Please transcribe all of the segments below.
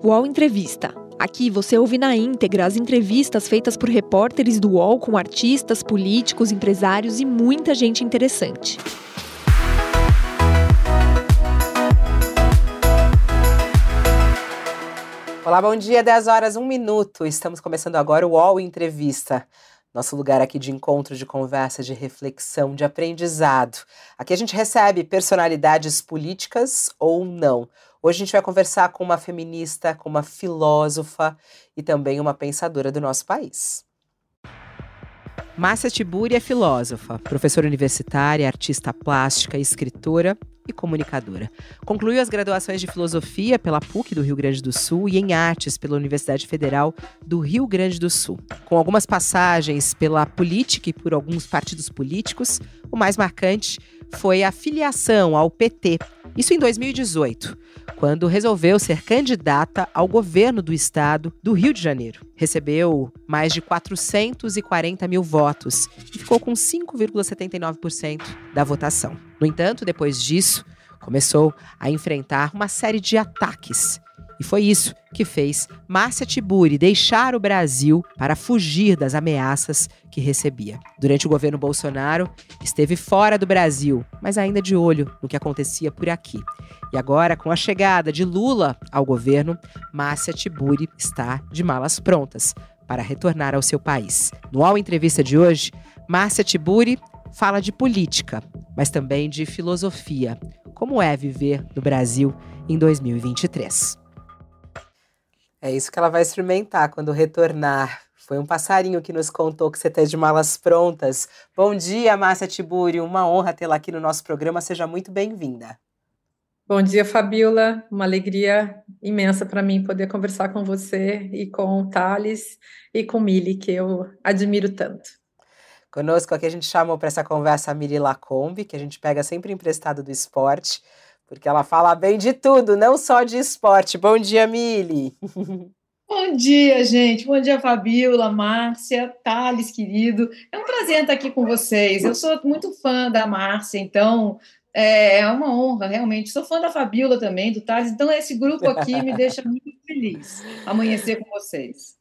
UOL Entrevista. Aqui você ouve na íntegra as entrevistas feitas por repórteres do UOL com artistas, políticos, empresários e muita gente interessante. Olá, bom dia, 10 horas, 1 minuto. Estamos começando agora o UOL Entrevista. Nosso lugar aqui de encontro, de conversa, de reflexão, de aprendizado. Aqui a gente recebe personalidades políticas ou não. Hoje a gente vai conversar com uma feminista, com uma filósofa e também uma pensadora do nosso país. Márcia Tiburi é filósofa, professora universitária, artista plástica, escritora e comunicadora. Concluiu as graduações de filosofia pela PUC do Rio Grande do Sul e em artes pela Universidade Federal do Rio Grande do Sul. Com algumas passagens pela política e por alguns partidos políticos, o mais marcante foi a filiação ao PT, isso em 2018 quando resolveu ser candidata ao governo do estado do Rio de Janeiro. Recebeu mais de 440 mil votos e ficou com 5,79% da votação. No entanto, depois disso, começou a enfrentar uma série de ataques e foi isso que fez Márcia Tiburi deixar o Brasil para fugir das ameaças que recebia. Durante o governo Bolsonaro, esteve fora do Brasil, mas ainda de olho no que acontecia por aqui. E agora, com a chegada de Lula ao governo, Márcia Tiburi está de malas prontas para retornar ao seu país. No All Entrevista de hoje, Márcia Tiburi fala de política, mas também de filosofia. Como é viver no Brasil em 2023? É isso que ela vai experimentar quando retornar. Foi um passarinho que nos contou que você está de malas prontas. Bom dia, Márcia Tiburi. Uma honra tê-la aqui no nosso programa. Seja muito bem-vinda. Bom dia, Fabiola. Uma alegria imensa para mim poder conversar com você e com o Thales e com Mili, que eu admiro tanto. Conosco aqui a gente chamou para essa conversa a Miri Lacombe, que a gente pega sempre emprestado do esporte porque ela fala bem de tudo, não só de esporte. Bom dia, Mili. Bom dia, gente. Bom dia, Fabiola, Márcia, Thales, querido. É um prazer estar aqui com vocês. Eu sou muito fã da Márcia, então é, é uma honra, realmente. Sou fã da Fabiola também, do Thales, então esse grupo aqui me deixa muito feliz amanhecer com vocês.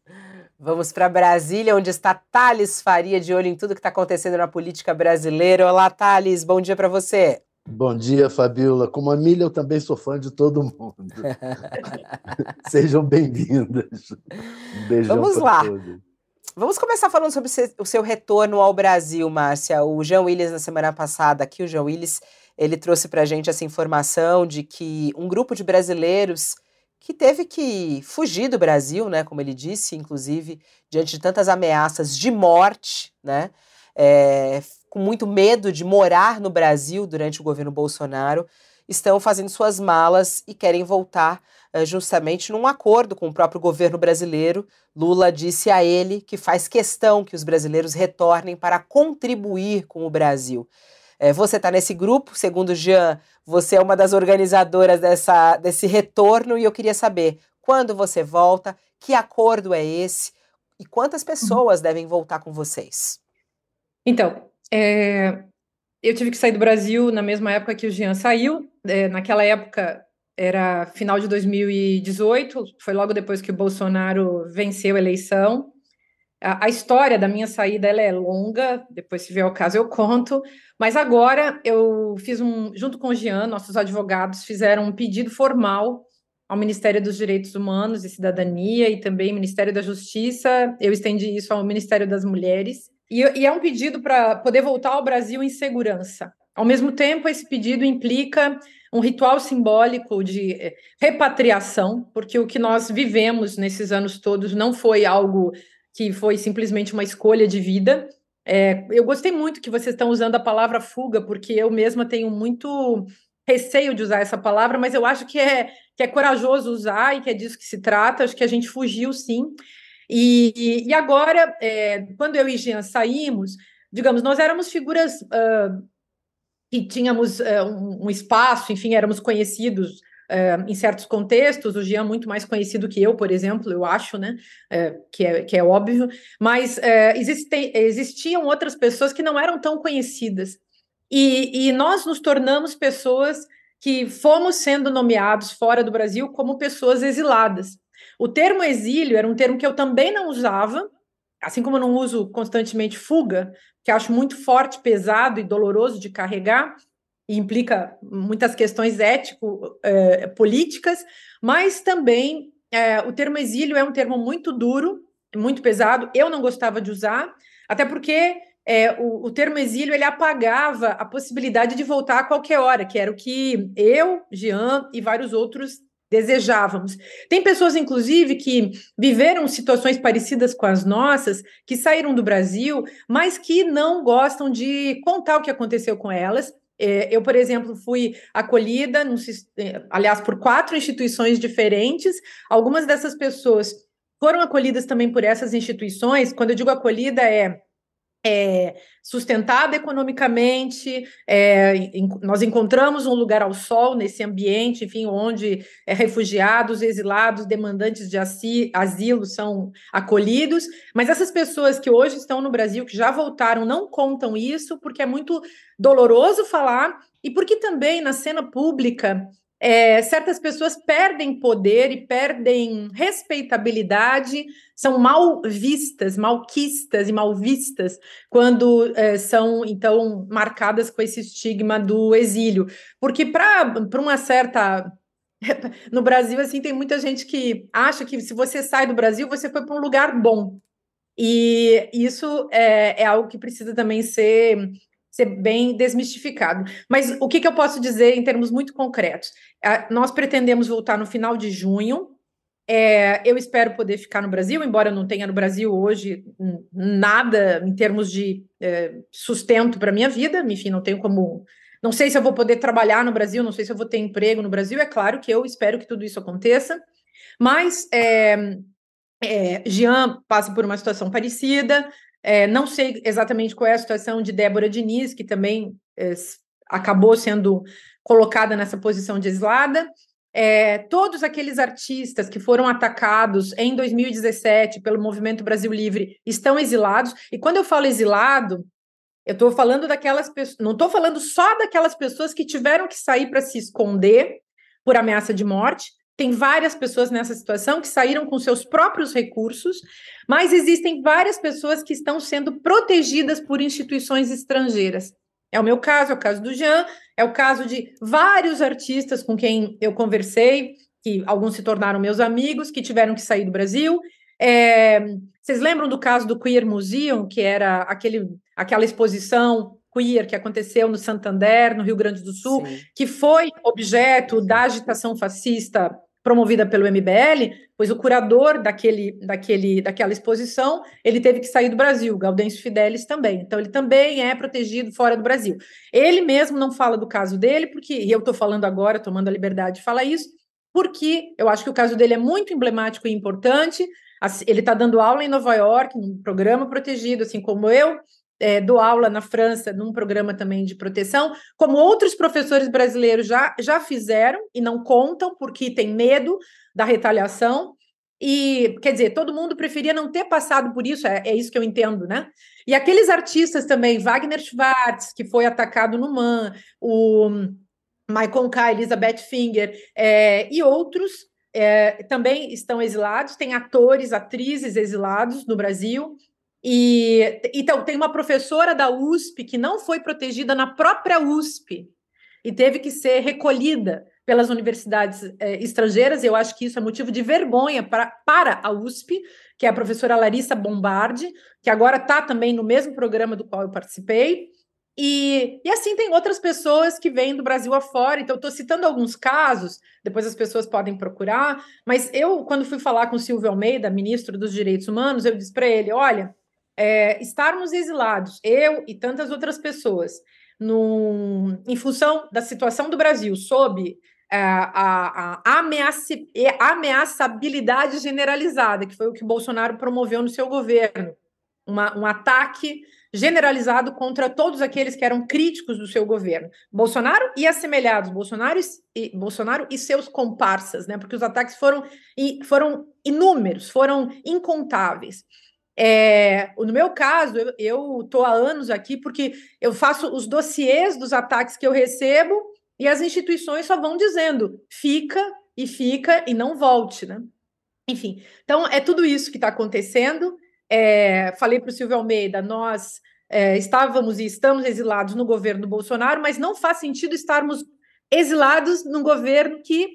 Vamos para Brasília, onde está Thales Faria, de olho em tudo que está acontecendo na política brasileira. Olá, Thales, bom dia para você. Bom dia, Fabiola. Como a Milha, eu também sou fã de todo mundo. Sejam bem-vindas. Um beijão Vamos lá. Todos. Vamos começar falando sobre o seu retorno ao Brasil, Márcia. O João Willis, na semana passada, aqui, o João Willis, ele trouxe para a gente essa informação de que um grupo de brasileiros que teve que fugir do Brasil, né, como ele disse, inclusive, diante de tantas ameaças de morte, né, é, com muito medo de morar no Brasil durante o governo Bolsonaro, estão fazendo suas malas e querem voltar uh, justamente num acordo com o próprio governo brasileiro. Lula disse a ele que faz questão que os brasileiros retornem para contribuir com o Brasil. É, você está nesse grupo, segundo Jean, você é uma das organizadoras dessa, desse retorno e eu queria saber quando você volta, que acordo é esse e quantas pessoas devem voltar com vocês? Então, é, eu tive que sair do Brasil na mesma época que o Jean saiu. É, naquela época era final de 2018, foi logo depois que o Bolsonaro venceu a eleição. A, a história da minha saída é longa, depois se vier o caso eu conto. Mas agora eu fiz um, junto com o Jean, nossos advogados fizeram um pedido formal ao Ministério dos Direitos Humanos e Cidadania e também Ministério da Justiça. Eu estendi isso ao Ministério das Mulheres e, e é um pedido para poder voltar ao Brasil em segurança. Ao mesmo tempo, esse pedido implica um ritual simbólico de eh, repatriação, porque o que nós vivemos nesses anos todos não foi algo que foi simplesmente uma escolha de vida. É, eu gostei muito que vocês estão usando a palavra fuga, porque eu mesma tenho muito receio de usar essa palavra, mas eu acho que é, que é corajoso usar e que é disso que se trata. Acho que a gente fugiu sim. E, e agora, é, quando eu e Jean saímos, digamos, nós éramos figuras uh, que tínhamos uh, um, um, espaço, enfim, éramos conhecidos uh, em certos contextos, o Jean muito mais conhecido que eu, por exemplo, eu acho, né, que, é, que é óbvio, mas existe, existiam outras pessoas que não eram tão conhecidas, e, e nós nos tornamos pessoas que fomos sendo nomeados fora do Brasil como pessoas exiladas. O termo exílio era um termo que eu também não usava, assim como eu não uso constantemente fuga, que acho muito forte, pesado e doloroso de carregar, e implica muitas questões ético-políticas, mas também é, o termo exílio é um termo muito duro, muito pesado, eu não gostava de usar, até porque é, o, o, termo exílio ele apagava a possibilidade de voltar a qualquer hora, que era o que eu, Jean e vários outros desejávamos. Tem pessoas, inclusive, que viveram situações parecidas com as nossas, que saíram do Brasil, mas que não gostam de contar o que aconteceu com elas. É, eu, por exemplo, fui acolhida, é, aliás, por quatro instituições diferentes. Algumas dessas pessoas foram acolhidas também por essas instituições. Quando eu digo acolhida, é é, sustentada economicamente, é, em, nós encontramos um lugar ao sol nesse ambiente, enfim, onde é, refugiados, exilados, demandantes de asilo são acolhidos, mas essas pessoas que hoje estão no Brasil, que já voltaram, não contam isso, porque é muito doloroso falar, e porque também na cena pública é, certas pessoas perdem poder e perdem respeitabilidade, são mal vistas, malquistas e mal vistas quando é, são então marcadas com esse estigma do exílio, porque para uma certa no Brasil assim tem muita gente que acha que se você sai do Brasil você foi para um lugar bom. E isso é, é algo que precisa também ser ser bem desmistificado. Mas o que, que eu posso dizer em termos muito concretos? Uh, nós pretendemos voltar no final de junho. É, eu espero poder ficar no Brasil, embora eu não tenha no Brasil hoje nada em termos de é, sustento para minha vida. Enfim, não tenho como. Não sei se eu vou poder trabalhar no Brasil, não sei se eu vou ter emprego no Brasil. É claro que eu espero que tudo isso aconteça. Mas é, é, Jean passa por uma situação parecida. É, não sei exatamente qual é a situação de Débora Diniz, que também é, acabou sendo colocada nessa posição de exilada. É, todos aqueles artistas que foram atacados em 2017 pelo Movimento Brasil Livre estão exilados. E quando eu falo exilado, eu estou falando daquelas pessoas, não estou falando só daquelas pessoas que tiveram que sair para se esconder por ameaça de morte, tem várias pessoas nessa situação que saíram com seus próprios recursos, mas existem várias pessoas que estão sendo protegidas por instituições estrangeiras. É o meu caso, é o caso do Jean, é o caso de vários artistas com quem eu conversei, que alguns se tornaram meus amigos, que tiveram que sair do Brasil. É, vocês lembram do caso do Queer Museum, que era aquele, aquela exposição queer que aconteceu no Santander, no Rio Grande do Sul, Sim. que foi objeto da agitação fascista promovida pelo MBL, pois o curador daquele, daquele, daquela exposição, ele teve que sair do Brasil, Gaudêncio Fidelis também. Então, ele também é protegido fora do Brasil. Ele mesmo não fala do caso dele, porque, e eu estou falando agora, tomando a liberdade de falar isso, porque eu acho que o caso dele é muito emblemático e importante. Ele está dando aula em Nova York, num programa protegido, assim como eu é, dou aula na França num programa também de proteção, como outros professores brasileiros já, já fizeram e não contam porque tem medo da retaliação. E, quer dizer, todo mundo preferia não ter passado por isso, é, é isso que eu entendo, né? E aqueles artistas também, Wagner Schwartz, que foi atacado no MAN, o Michael Kai, Elizabeth Finger, é, e outros é, também estão exilados, tem atores, atrizes exilados no Brasil, e então tem uma professora da USP que não foi protegida na própria USP e teve que ser recolhida pelas universidades eh, estrangeiras. Eu acho que isso é motivo de vergonha pra, para a USP, que é a professora Larissa Bombardi, que agora está também no mesmo programa do qual eu participei. E, e assim tem outras pessoas que vêm do Brasil afora. Então, estou citando alguns casos, depois as pessoas podem procurar. Mas eu, quando fui falar com o Silvio Almeida, ministro dos Direitos Humanos, eu disse para ele: olha é, estarmos exilados, eu e tantas outras pessoas, em função da situação do Brasil, sob é, a, a, ameaça, ameaçabilidade generalizada, que foi o que Bolsonaro promoveu no seu governo, uma, um ataque generalizado contra todos aqueles que eram críticos do seu governo. Bolsonaro e assemelhados, Bolsonaro e, Bolsonaro e seus comparsas, né? Porque os ataques foram, foram inúmeros, foram incontáveis. É, no meu caso, eu estou há anos aqui porque eu faço os dossiês dos ataques que eu recebo e as instituições só vão dizendo fica e fica e não volte, né? Enfim, então é tudo isso que está acontecendo. É, falei para o Silvio Almeida, nós é, estávamos e estamos exilados no governo Bolsonaro, mas não faz sentido estarmos exilados num governo que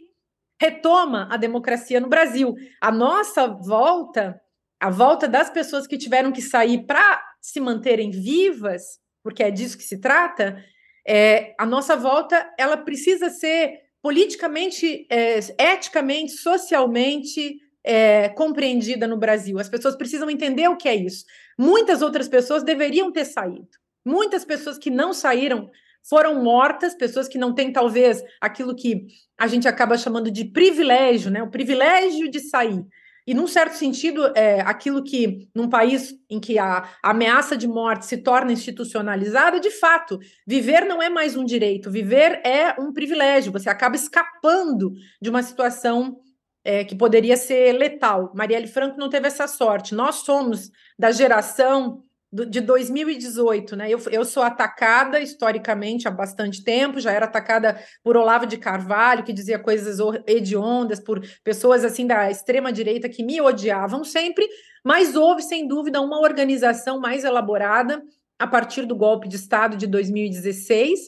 retoma a democracia no Brasil. A nossa volta, a volta das pessoas que tiveram que sair para se manterem vivas, porque é disso que se trata, é, a nossa volta ela precisa ser politicamente, é, eticamente, socialmente é, compreendida no Brasil. As pessoas precisam entender o que é isso. Muitas outras pessoas deveriam ter saído. Muitas pessoas que não saíram foram mortas, pessoas que não têm, talvez, aquilo que a gente acaba chamando de privilégio, né? O privilégio de sair. E, num certo sentido, é, aquilo que, num país em que a ameaça de morte se torna institucionalizada, de fato, viver não é mais um direito, viver é um privilégio. Você acaba escapando de uma situação é, que poderia ser letal. Marielle Franco não teve essa sorte. Nós somos da geração de 2018, né? Eu, eu sou atacada historicamente há bastante tempo, já era atacada por Olavo de Carvalho, que dizia coisas hediondas, por pessoas assim da extrema direita que me odiavam sempre, mas houve, sem dúvida, uma organização mais elaborada a partir do golpe de Estado de 2016.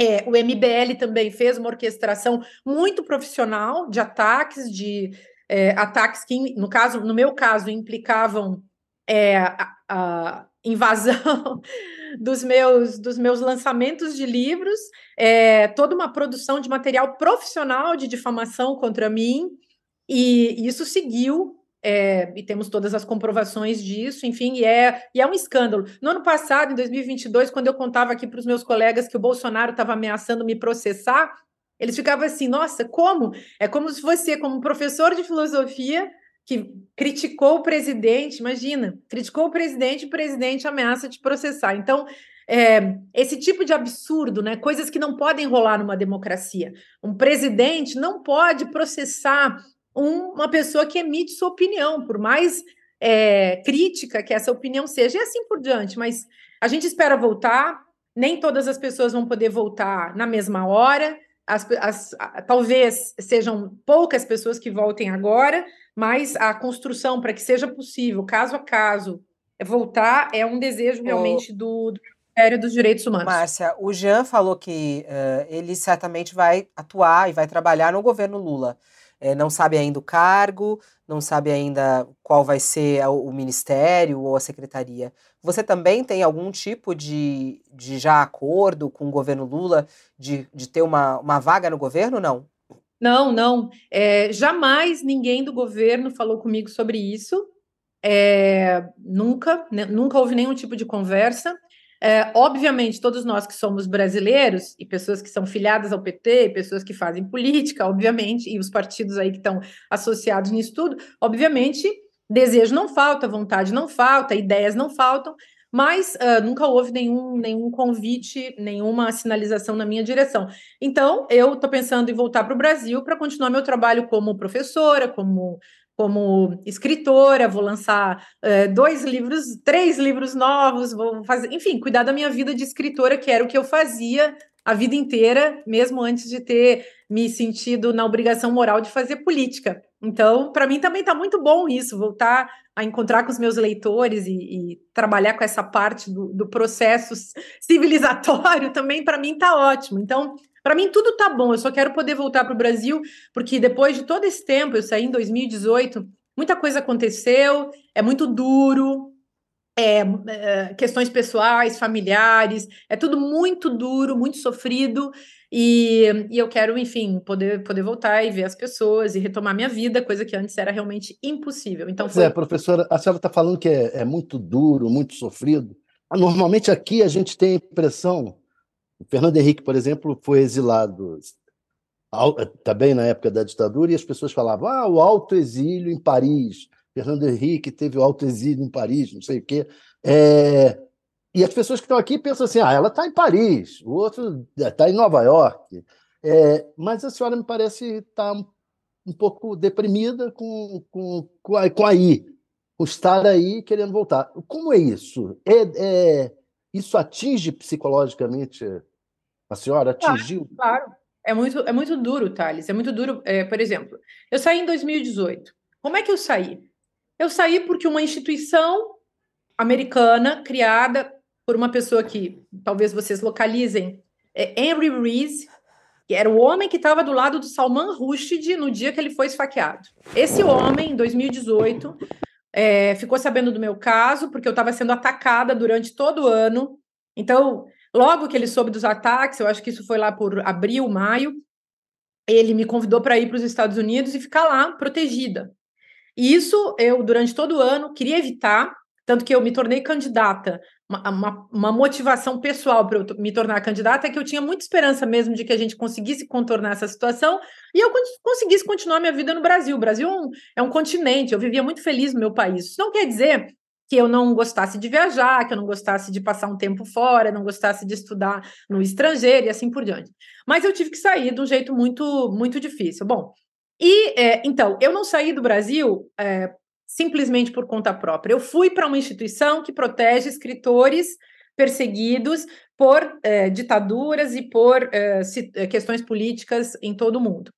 É, o MBL também fez uma orquestração muito profissional de ataques, de é, ataques que, no caso, no meu caso, implicavam é, a, a, invasão dos meus, dos meus lançamentos de livros, é, toda uma produção de material profissional de difamação contra mim, e isso seguiu. É, e temos todas as comprovações disso, enfim, e é, e é um escândalo. No ano passado, em 2022, quando eu contava aqui para os meus colegas que o Bolsonaro estava ameaçando me processar, eles ficavam assim: nossa, como? É como se você, como professor de filosofia, que criticou o presidente, imagina, criticou o presidente, o presidente ameaça de processar. Então, é, esse tipo de absurdo, né, coisas que não podem rolar numa democracia. Um presidente não pode processar um, uma pessoa que emite sua opinião, por mais é, crítica que essa opinião seja, e assim por diante. Mas a gente espera voltar, nem todas as pessoas vão poder voltar na mesma hora. As, as, talvez sejam poucas pessoas que voltem agora, mas a construção para que seja possível, caso a caso, voltar é um desejo realmente do, do Ministério dos Direitos Humanos. Márcia, o Jean falou que uh, ele certamente vai atuar e vai trabalhar no governo Lula. É, não sabe ainda o cargo, não sabe ainda qual vai ser o ministério ou a secretaria. Você também tem algum tipo de, de já acordo com o governo Lula de, de ter uma, uma vaga no governo, não? Não, não. É, jamais ninguém do governo falou comigo sobre isso. É, nunca, né, nunca houve nenhum tipo de conversa. É, obviamente, todos nós que somos brasileiros e pessoas que são filiadas ao PT, pessoas que fazem política, obviamente, e os partidos aí que estão associados nisso tudo, obviamente, desejo não falta, vontade não falta, ideias não faltam, mas uh, nunca houve nenhum, nenhum convite, nenhuma sinalização na minha direção. Então, eu estou pensando em voltar para o Brasil para continuar meu trabalho como professora, como como escritora, vou lançar uh, dois livros, três livros novos, vou fazer, enfim, cuidar da minha vida de escritora, que era o que eu fazia a vida inteira, mesmo antes de ter me sentido na obrigação moral de fazer política. Então, para mim também está muito bom isso, voltar a encontrar com os meus leitores e, e trabalhar com essa parte do, do processo civilizatório também, para mim está ótimo. Então, para mim tudo está bom, eu só quero poder voltar para o Brasil, porque depois de todo esse tempo, eu saí em 2018, muita coisa aconteceu, é muito duro, é, é, questões pessoais, familiares, é tudo muito duro, muito sofrido, e, e, eu quero, enfim, poder, poder voltar e ver as pessoas e retomar minha vida, coisa que antes era realmente impossível. Então, foi... é, professora, a senhora está falando que é, é, muito duro, muito sofrido. Normalmente aqui a gente tem a impressão, o Fernando Henrique, por exemplo, foi exilado também na época da ditadura, e as pessoas falavam, ah, o alto exílio em Paris, Fernando Henrique teve o alto exílio em Paris, não sei o quê. É, e as pessoas que estão aqui pensam assim: ah, ela está em Paris, o outro está em Nova York. É, mas a senhora me parece estar tá um, pouco deprimida com, com, com, a, com aí, com estar aí querendo voltar. Como é isso? É, é isso atinge psicologicamente a senhora? Atingiu? Claro, claro. É muito, é muito duro, Thales. É muito duro. É, por exemplo, eu saí em 2018. Como é que eu saí? Eu saí porque uma instituição americana criada por uma pessoa que talvez vocês localizem, é Henry Rees, que era o homem que estava do lado do Salman Rushdie no dia que ele foi esfaqueado. Esse homem, em 2018, é, ficou sabendo do meu caso, porque eu estava sendo atacada durante todo o ano. Então, logo que ele soube dos ataques, eu acho que isso foi lá por abril, maio, ele me convidou para ir para os Estados Unidos e ficar lá protegida. E isso eu, durante todo o ano, queria evitar, tanto que eu me tornei candidata. Uma, uma, uma motivação pessoal para eu me tornar candidata é que eu tinha muita esperança mesmo de que a gente conseguisse contornar essa situação e eu conseguisse continuar minha vida no Brasil. O Brasil é um, é um continente, eu vivia muito feliz no meu país. Isso não quer dizer que eu não gostasse de viajar, que eu não gostasse de passar um tempo fora, não gostasse de estudar no estrangeiro e assim por diante. Mas eu tive que sair de um jeito muito, muito difícil. Bom, e é, então, eu não saí do Brasil é, simplesmente por conta própria. Eu fui para uma instituição que protege escritores perseguidos por é, ditaduras e por é, é, questões políticas em todo o mundo.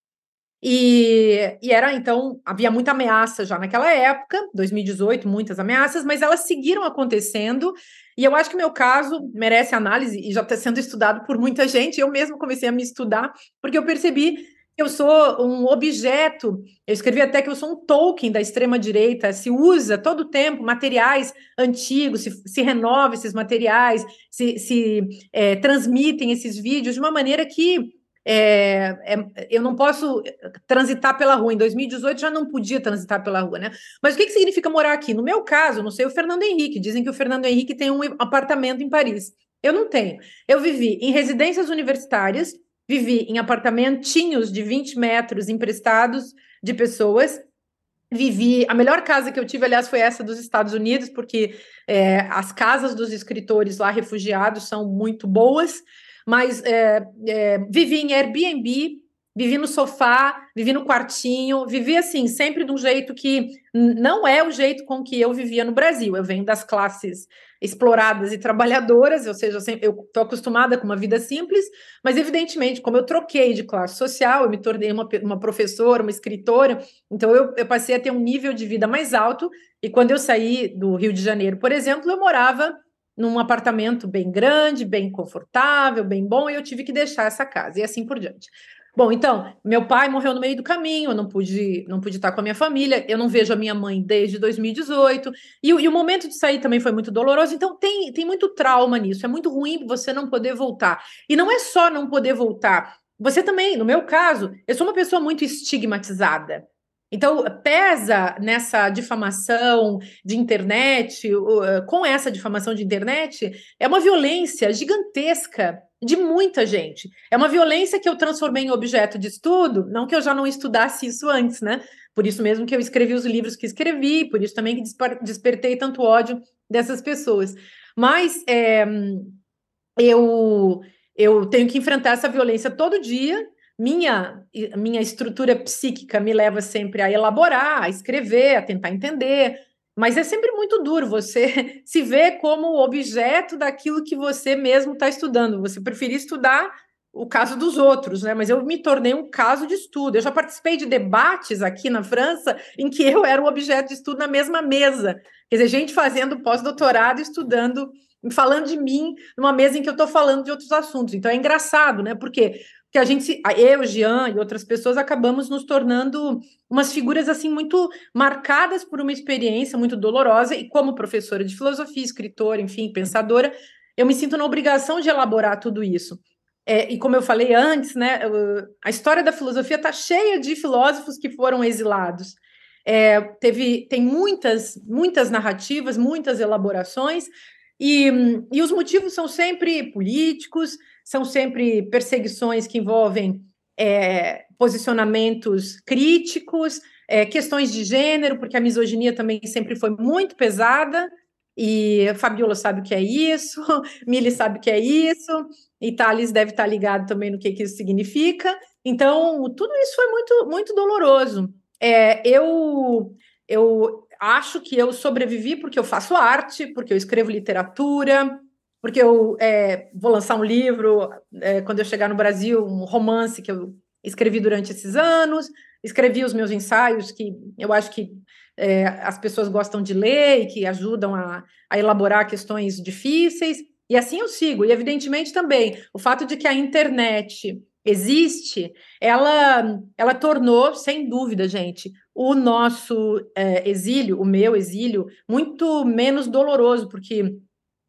E, e, era então, havia muita ameaça já naquela época, 2018, muitas ameaças, mas elas seguiram acontecendo. E eu acho que meu caso merece análise e já está sendo estudado por muita gente. Eu mesmo comecei a me estudar, porque eu percebi eu sou um objeto. Eu escrevi até que eu sou um token da extrema-direita. Se usa todo o tempo materiais antigos, se, se renova esses materiais, se, se é, transmitem esses vídeos de uma maneira que é, é, eu não posso transitar pela rua. Em 2018 já não podia transitar pela rua, né? Mas o que, que significa morar aqui? No meu caso, não sei o Fernando Henrique. Dizem que o Fernando Henrique tem um apartamento em Paris. Eu não tenho. Eu vivi em residências universitárias, vivi em apartamentinhos de 20 metros emprestados de pessoas. Vivi. A melhor casa que eu tive, aliás, foi essa dos Estados Unidos, porque é, as casas dos escritores lá refugiados são muito boas mas é, é, vivi em Airbnb, vivi no sofá, vivi no quartinho, vivi assim, sempre de um jeito que não é o jeito com que eu vivia no Brasil. Eu venho das classes exploradas e trabalhadoras, ou seja, eu estou acostumada com uma vida simples, mas evidentemente, como eu troquei de classe social, eu me tornei uma, uma professora, uma escritora, então eu, eu passei a ter um nível de vida mais alto, e quando eu saí do Rio de Janeiro, por exemplo, eu morava num apartamento bem grande, bem confortável, bem bom, e eu tive que deixar essa casa e assim por diante. Bom, então, meu pai morreu no meio do caminho, eu não pude, não pude estar com a minha família, eu não vejo a minha mãe desde 2018, e, e, o momento de sair também foi muito doloroso, então tem, tem muito trauma nisso, é muito ruim você não poder voltar. E não é só não poder voltar, você também, no meu caso, eu sou uma pessoa muito estigmatizada. Então, pesa nessa difamação de internet, eh, com essa difamação de internet, é uma violência gigantesca de muita gente. É uma violência que eu transformei em objeto de estudo, não que eu já não estudasse isso antes, né? Por isso mesmo que eu escrevi os livros que escrevi, por isso também que despertei tanto ódio dessas pessoas. Mas é, eu, eu tenho que enfrentar essa violência todo dia minha, minha estrutura psíquica me leva sempre a elaborar, a escrever, a tentar entender, mas é sempre muito duro você se ver como objeto daquilo que você mesmo está estudando. Você preferir estudar o caso dos outros, né? Mas eu me tornei um caso de estudo. Eu já participei de debates aqui na França em que eu era o objeto de estudo na mesma mesa. Quer dizer, gente fazendo pós-doutorado, estudando, falando de mim numa mesa em que eu estou falando de outros assuntos. Então é engraçado, né? Porque que a gente, eu, Jean e outras pessoas acabamos nos tornando umas figuras assim muito marcadas por uma experiência muito dolorosa e como professora de filosofia, escritora, enfim, pensadora, eu me sinto na obrigação de elaborar tudo isso. É, e como eu falei antes, né, a história da filosofia está cheia de filósofos que foram exilados. É, teve, tem muitas, muitas narrativas, muitas elaborações, e, e os motivos são sempre políticos, são sempre perseguições que envolvem é, posicionamentos críticos, é, questões de gênero, porque a misoginia também sempre foi muito pesada, e Fabiola sabe o que é isso, Mili sabe o que é isso, e Thales deve estar ligado também no que, que isso significa. Então, tudo isso foi muito, muito doloroso. É, eu, eu acho que eu sobrevivi porque eu faço arte, porque eu escrevo literatura, porque eu é, vou lançar um livro é, quando eu chegar no Brasil, um romance que eu escrevi durante esses anos. escrevi os meus ensaios, que eu acho que é, as pessoas gostam de ler e que ajudam a, a elaborar questões difíceis, e assim eu sigo. E, evidentemente, também o fato de que a internet existe, ela, ela tornou, sem dúvida, gente, o nosso é, exílio, o meu exílio, muito menos doloroso, porque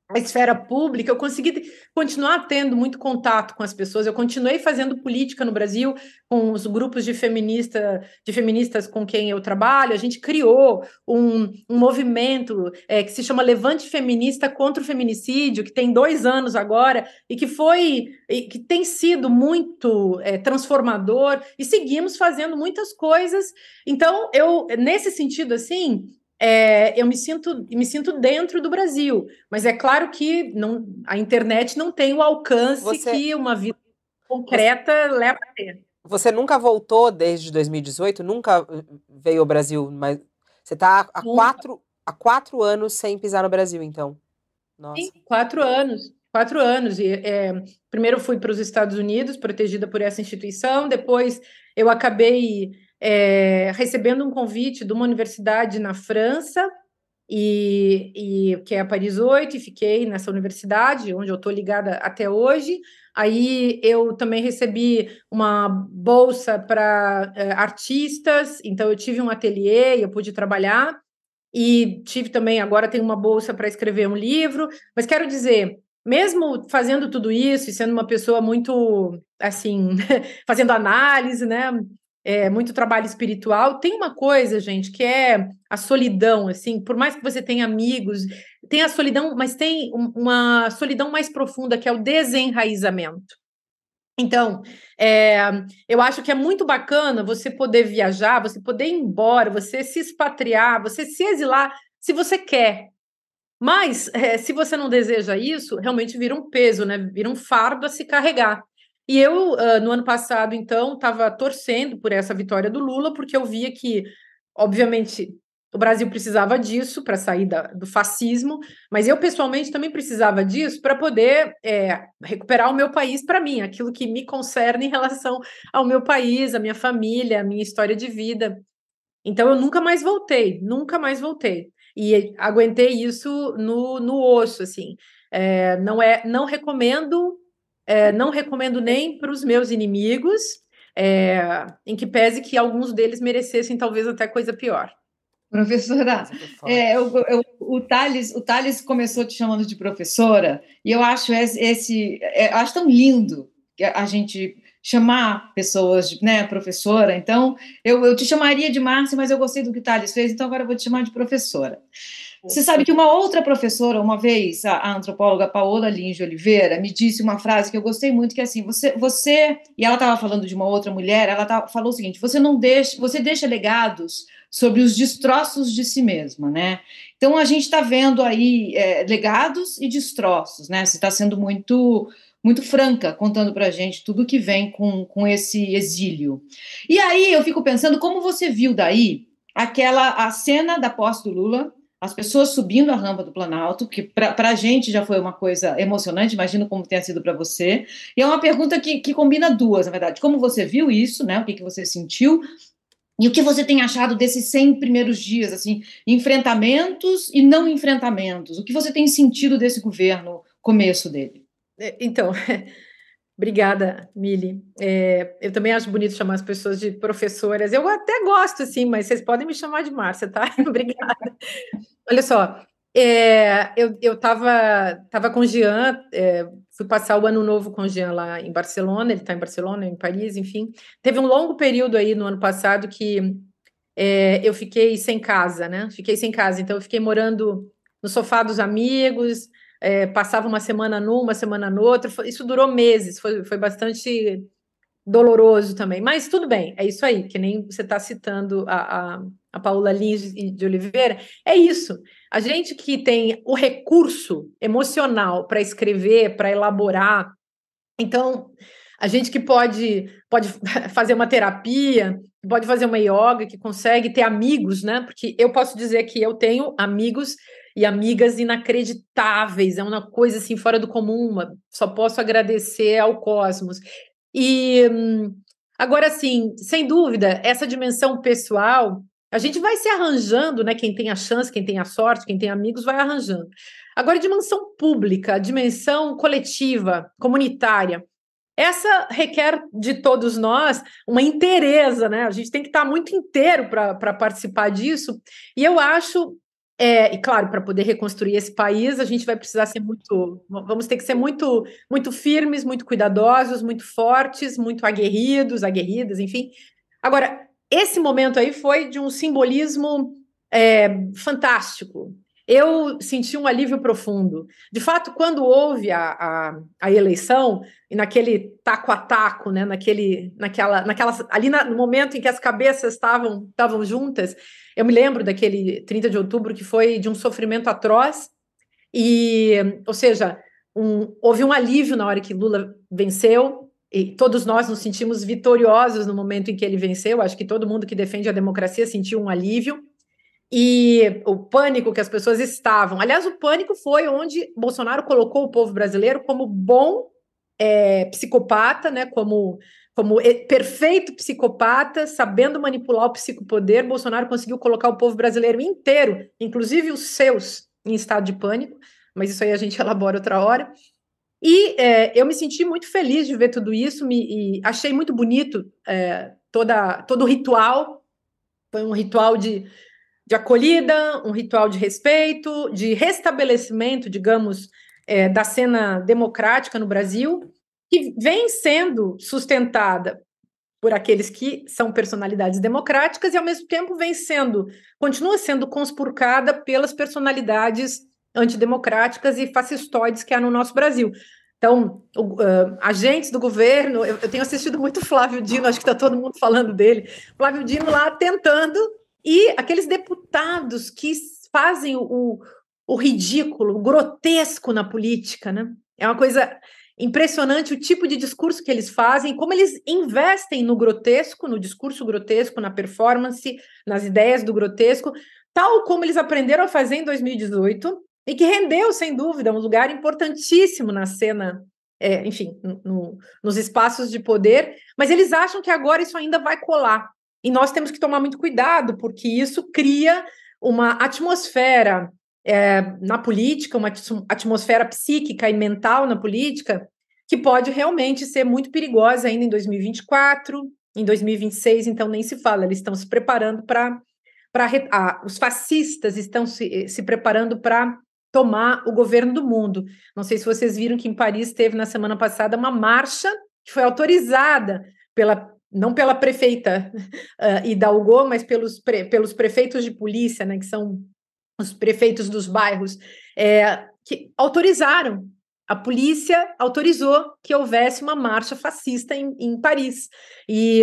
a esfera pública, eu consegui continuar tendo muito contato com as pessoas. Eu continuei fazendo política no Brasil com os grupos de feminista, de feministas com quem eu trabalho. A gente criou um, um movimento é, que se chama Levante Feminista contra o Feminicídio, que tem dois anos agora e que foi, e que tem sido muito é, transformador. E seguimos fazendo muitas coisas. Então, eu nesse sentido assim é, eu me sinto, me sinto dentro do Brasil. Mas é claro que não, a internet não tem o alcance você, que uma vida concreta você, leva a ter. Você nunca voltou desde 2018? Nunca veio ao Brasil? Mas você está há quatro, há quatro anos sem pisar no Brasil, então? Nossa. Sim, quatro anos. Quatro anos. E, é, primeiro fui para os Estados Unidos, protegida por essa instituição. Depois eu acabei é, recebendo um convite de uma universidade na França, e, e, que é a Paris 8, e fiquei nessa universidade, onde eu estou ligada até hoje. Aí eu também recebi uma bolsa para é, artistas, então eu tive um ateliê e eu pude trabalhar. E tive também, agora tenho uma bolsa para escrever um livro, mas quero dizer, mesmo fazendo tudo isso e sendo uma pessoa muito assim, fazendo análise, né? É, muito trabalho espiritual. Tem uma coisa, gente, que é a solidão, assim, por mais que você tenha amigos, tem a solidão, mas tem uma solidão mais profunda, que é o desenraizamento. Então, é, eu acho que é muito bacana você poder viajar, você poder ir embora, você se expatriar, você se exilar, se você quer. Mas, é, se você não deseja isso, realmente vira um peso, né? Vira um fardo a se carregar. E eu, uh, no ano passado, então, estava torcendo por essa vitória do Lula, porque eu via que, obviamente, o Brasil precisava disso para sair da, do fascismo, mas eu, pessoalmente, também precisava disso para poder é, recuperar o meu país para mim, aquilo que me concerne em relação ao meu país, a minha família, a minha história de vida. Então, eu nunca mais voltei, nunca mais voltei. E aguentei isso no, no osso, assim. É, não é, não recomendo é, não recomendo nem para os meus inimigos, é, em que pese que alguns deles merecessem talvez até coisa pior. Professora, é, eu, eu, o, Thales, o Thales começou te chamando de professora, e eu acho esse, esse é, acho tão lindo a gente chamar pessoas de né, professora. Então, eu, eu te chamaria de Márcia, mas eu gostei do que o Thales fez, então agora eu vou te chamar de professora. Você sabe que uma outra professora, uma vez, a, antropóloga Paola Lins de Oliveira, me disse uma frase que eu gostei muito, que é assim, você, você e ela estava falando de uma outra mulher, ela falou o seguinte, você não deixa, você deixa legados sobre os destroços de si mesma, né? Então a gente está vendo aí é, legados e destroços, né? Você está sendo muito muito franca, contando para a gente tudo que vem com, com esse exílio. E aí eu fico pensando como você viu daí aquela a cena da posse do Lula, as pessoas subindo a rampa do Planalto, que para a gente já foi uma coisa emocionante, imagino como tenha sido para você. E é uma pergunta que, que combina duas, na verdade. Como você viu isso, né? O que, que você sentiu? E o que você tem achado desses 100 primeiros dias, assim, enfrentamentos e não enfrentamentos? O que você tem sentido desse governo, começo dele? É, então, Obrigada, Mili. É, eu também acho bonito chamar as pessoas de professoras. Eu até gosto, assim, mas vocês podem me chamar de Márcia, tá? Obrigada. Olha só, é, eu, eu tava com o Jean, é, fui passar o ano novo com o Jean lá em Barcelona, ele está em Barcelona, em Paris, enfim. Teve um longo período aí no ano passado que é, eu fiquei sem casa, né? Fiquei sem casa, então eu fiquei morando no sofá dos amigos, é, passava uma semana numa, uma semana noutra, isso durou meses, foi, foi bastante doloroso também, mas tudo bem, é isso aí, que nem você está citando a, a, a Paula Lins de Oliveira, é isso. A gente que tem o recurso emocional para escrever, para elaborar, então a gente que pode, pode fazer uma terapia, pode fazer uma yoga, que consegue ter amigos, né? Porque eu posso dizer que eu tenho amigos e amigas inacreditáveis, é uma coisa assim fora do comum, só posso agradecer ao cosmos. E Agora, sim, sem dúvida, essa dimensão pessoal, a gente vai se arranjando, né? Quem tem a chance, quem tem a sorte, quem tem amigos, vai arranjando. Agora, dimensão pública, dimensão coletiva, comunitária, essa requer de todos nós uma inteireza, né? A gente tem que estar muito inteiro para participar disso. E eu acho, é, e claro, para poder reconstruir esse país, a gente vai precisar ser muito, vamos ter que ser muito, muito firmes, muito cuidadosos, muito fortes, muito aguerridos, aguerridas, enfim. Agora, esse momento aí foi de um simbolismo é, fantástico, eu senti um alívio profundo. De fato, quando houve a, a, a eleição, e naquele taco a taco, né, naquele, naquela, naquela, ali na, no momento em que as cabeças estavam estavam juntas, eu me lembro daquele 30 de outubro que foi de um sofrimento atroz, e, ou seja, um, houve um alívio na hora que Lula venceu, e todos nós nos sentimos vitoriosos no momento em que ele venceu. Acho que todo mundo que defende a democracia sentiu um alívio e o pânico que as pessoas estavam. Aliás, o pânico foi onde Bolsonaro colocou o povo brasileiro como bom é, psicopata, né? Como, como perfeito psicopata, sabendo manipular o psicopoder. Bolsonaro conseguiu colocar o povo brasileiro inteiro, inclusive os seus, em estado de pânico. Mas isso aí a gente elabora outra hora. E é, eu me senti muito feliz de ver tudo isso, me, achei muito bonito é, toda, todo o ritual. Foi um ritual de de acolhida, um ritual de respeito, de restabelecimento, digamos, é, da cena democrática no Brasil, que vem sendo sustentada por aqueles que são personalidades democráticas e ao mesmo tempo vem sendo, continua sendo conspurcada pelas personalidades antidemocráticas e fascistoides que há no nosso Brasil. Então, uh, agentes do governo, eu, eu, tenho assistido muito Flávio Dino, acho que está todo mundo falando dele, Flávio Dino lá tentando e aqueles deputados que fazem o, o ridículo, o grotesco na política, né? É uma coisa impressionante o tipo de discurso que eles fazem, como eles investem no grotesco, no discurso grotesco, na performance, nas ideias do grotesco, tal como eles aprenderam a fazer em 2018 e que rendeu, sem dúvida, um lugar importantíssimo na cena, é, enfim, no, nos espaços de poder, mas eles acham que agora isso ainda vai colar. E nós temos que tomar muito cuidado, porque isso cria uma atmosfera é, na política, uma atmosfera psíquica e mental na política, que pode realmente ser muito perigosa ainda em 2024, em 2026, então nem se fala, eles estão se preparando para. Ah, os fascistas estão se, se preparando para tomar o governo do mundo. Não sei se vocês viram que em Paris teve na semana passada uma marcha que foi autorizada pela não pela prefeita uh, Hidalgo, mas pelos, pre, pelos prefeitos de polícia, né, que são os prefeitos dos bairros, é, que autorizaram, a polícia autorizou que houvesse uma marcha fascista em, em Paris. E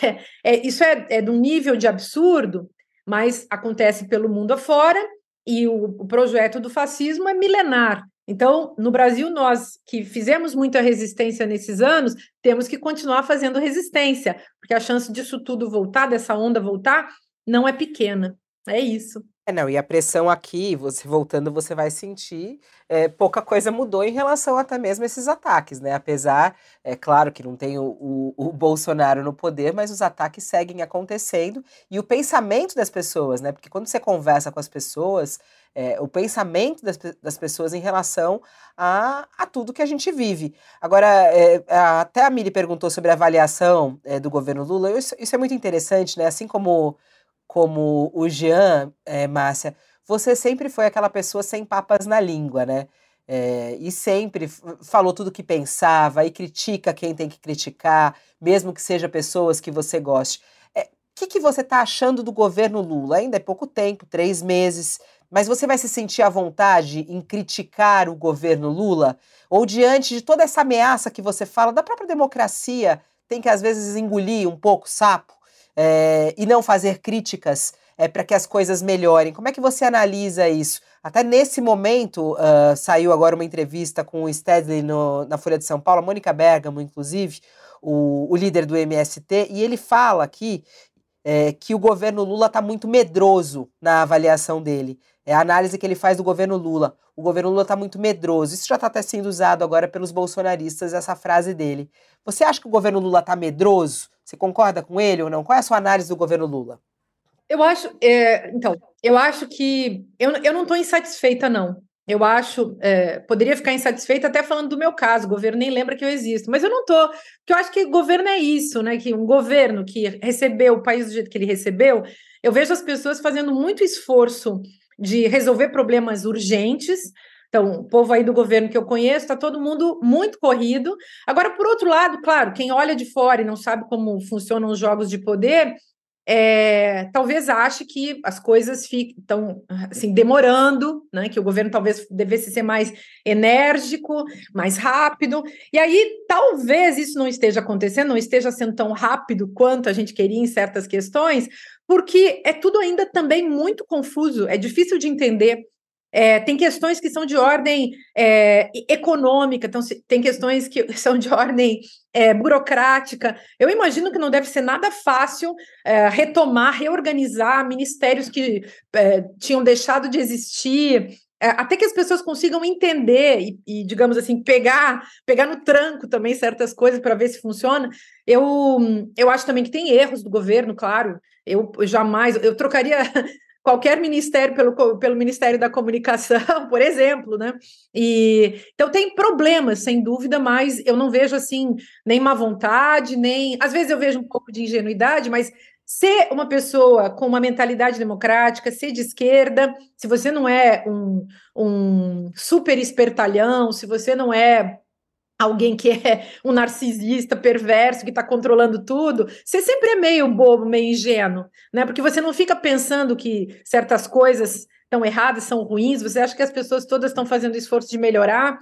é, isso é, é de um nível de absurdo, mas acontece pelo mundo afora, e o, o projeto do fascismo é milenar. Então, no Brasil, nós que fizemos muita resistência nesses anos, temos que continuar fazendo resistência, porque a chance disso tudo voltar, dessa onda voltar, não é pequena. É isso. É, não, e a pressão aqui, você voltando, você vai sentir, é, pouca coisa mudou em relação até mesmo a esses ataques, né? Apesar, é claro que não tem o, o, o, Bolsonaro no poder, mas os ataques seguem acontecendo e o pensamento das pessoas, né? Porque quando você conversa com as pessoas, é, o pensamento das, das pessoas em relação a, a tudo que a gente vive. Agora, é, até a Miri perguntou sobre a avaliação é, do governo Lula, isso, isso é muito interessante, né? Assim como como o Jean, é, Márcia, você sempre foi aquela pessoa sem papas na língua, né? É, e sempre falou tudo que pensava e critica quem tem que criticar, mesmo que seja pessoas que você goste. O é, que, que você está achando do governo Lula? Ainda é pouco tempo, três meses, mas você vai se sentir à vontade em criticar o governo Lula? Ou diante de toda essa ameaça que você fala da própria democracia, tem que às vezes engolir um pouco sapo? É, e não fazer críticas é, para que as coisas melhorem. Como é que você analisa isso? Até nesse momento, uh, saiu agora uma entrevista com o Stedley no, na Folha de São Paulo, a Mônica Bergamo, inclusive, o, o líder do MST, e ele fala aqui é, que o governo Lula está muito medroso na avaliação dele. É a análise que ele faz do governo Lula. O governo Lula está muito medroso. Isso já está até sendo usado agora pelos bolsonaristas, essa frase dele. Você acha que o governo Lula está medroso Você concorda com ele ou não? Qual é a sua análise do governo Lula? Eu acho, é, então, eu acho que eu, eu não estou insatisfeita, não. Eu acho, é, poderia ficar insatisfeita até falando do meu caso, o governo nem lembra que eu existo, mas eu não estou, porque eu acho que governo é isso, né? Que um governo que recebeu o país do jeito que ele recebeu, eu vejo as pessoas fazendo muito esforço de resolver problemas urgentes. Então, o povo aí do governo que eu conheço, está todo mundo muito corrido. Agora, por outro lado, claro, quem olha de fora e não sabe como funcionam os jogos de poder, é, talvez ache que as coisas estão assim, demorando, né, que o governo talvez devesse ser mais enérgico, mais rápido, e aí talvez isso não esteja acontecendo, não esteja sendo tão rápido quanto a gente queria em certas questões, porque é tudo ainda também muito confuso, é difícil de entender é, tem questões que são de ordem é, econômica, então, tem questões que são de ordem é, burocrática. Eu imagino que não deve ser nada fácil é, retomar, reorganizar ministérios que é, tinham deixado de existir, é, até que as pessoas consigam entender e, e, digamos assim, pegar, pegar no tranco também certas coisas para ver se funciona. Eu, eu acho também que tem erros do governo, claro. Eu jamais, eu trocaria qualquer ministério pelo, pelo Ministério da Comunicação, por exemplo, né? E então tem problemas, sem dúvida, mas eu não vejo assim nem má vontade, nem às vezes eu vejo um pouco de ingenuidade, mas ser uma pessoa com uma mentalidade democrática, ser de esquerda, se você não é um, um super espertalhão, se você não é alguém que é um narcisista perverso que está controlando tudo, você sempre é meio bobo, meio ingênuo, né? Porque você não fica pensando que certas coisas estão erradas, são ruins, você acha que as pessoas todas estão fazendo esforço de melhorar.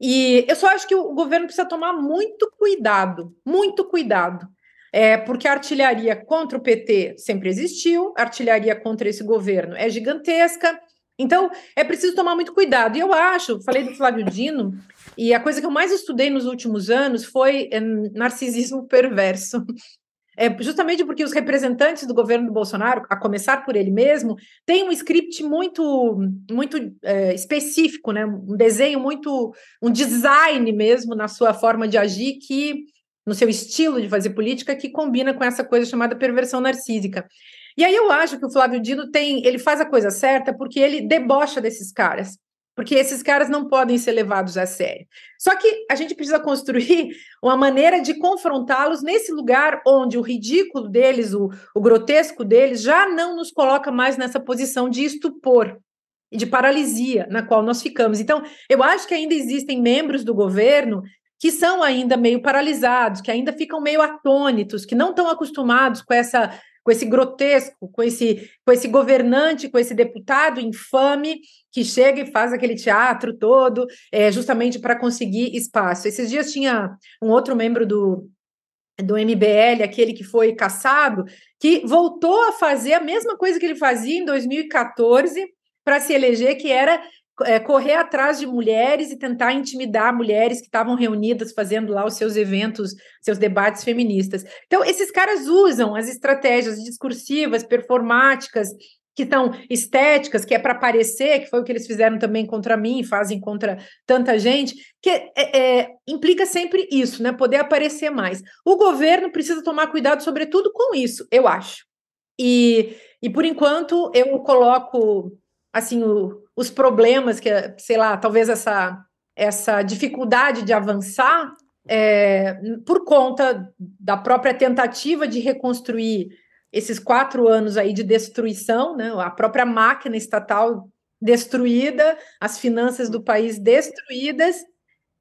E eu só acho que o governo precisa tomar muito cuidado, muito cuidado. É, porque a artilharia contra o PT sempre existiu, a artilharia contra esse governo é gigantesca, então, é preciso tomar muito cuidado. E eu acho, falei do Flávio Dino, e a coisa que eu mais estudei nos últimos anos foi é, narcisismo perverso. É, justamente porque os representantes do governo do Bolsonaro, a começar por ele mesmo, têm um script muito, muito é, específico, né? um desenho muito, um design mesmo na sua forma de agir que no seu estilo de fazer política que combina com essa coisa chamada perversão narcísica. E aí eu acho que o Flávio Dino tem, ele faz a coisa certa porque ele debocha desses caras. Porque esses caras não podem ser levados a sério. Só que a gente precisa construir uma maneira de confrontá-los nesse lugar onde o ridículo deles, o, o grotesco deles, já não nos coloca mais nessa posição de estupor e de paralisia na qual nós ficamos. Então, eu acho que ainda existem membros do governo que são ainda meio paralisados, que ainda ficam meio atônitos, que não estão acostumados com essa com esse grotesco, com esse, com esse governante, com esse deputado infame que chega e faz aquele teatro todo, é, justamente para conseguir espaço. Esses dias tinha um outro membro do, do MBL, aquele que foi caçado, que voltou a fazer a mesma coisa que ele fazia em 2014 para se eleger, que era é, correr atrás de mulheres e tentar intimidar mulheres que estavam reunidas fazendo lá os seus eventos, seus debates feministas. Então, esses caras usam as estratégias discursivas, performáticas, que estão estéticas, que é para aparecer, que foi o que eles fizeram também contra mim, fazem contra tanta gente, que é, é, implica sempre isso, né? Poder aparecer mais. O governo precisa tomar cuidado, sobretudo, com isso, eu acho. E, e por enquanto, eu coloco assim o, os problemas que, sei lá, talvez essa, essa dificuldade de avançar é, por conta da própria tentativa de reconstruir esses quatro anos aí de destruição, né? A própria máquina estatal destruída, as finanças do país destruídas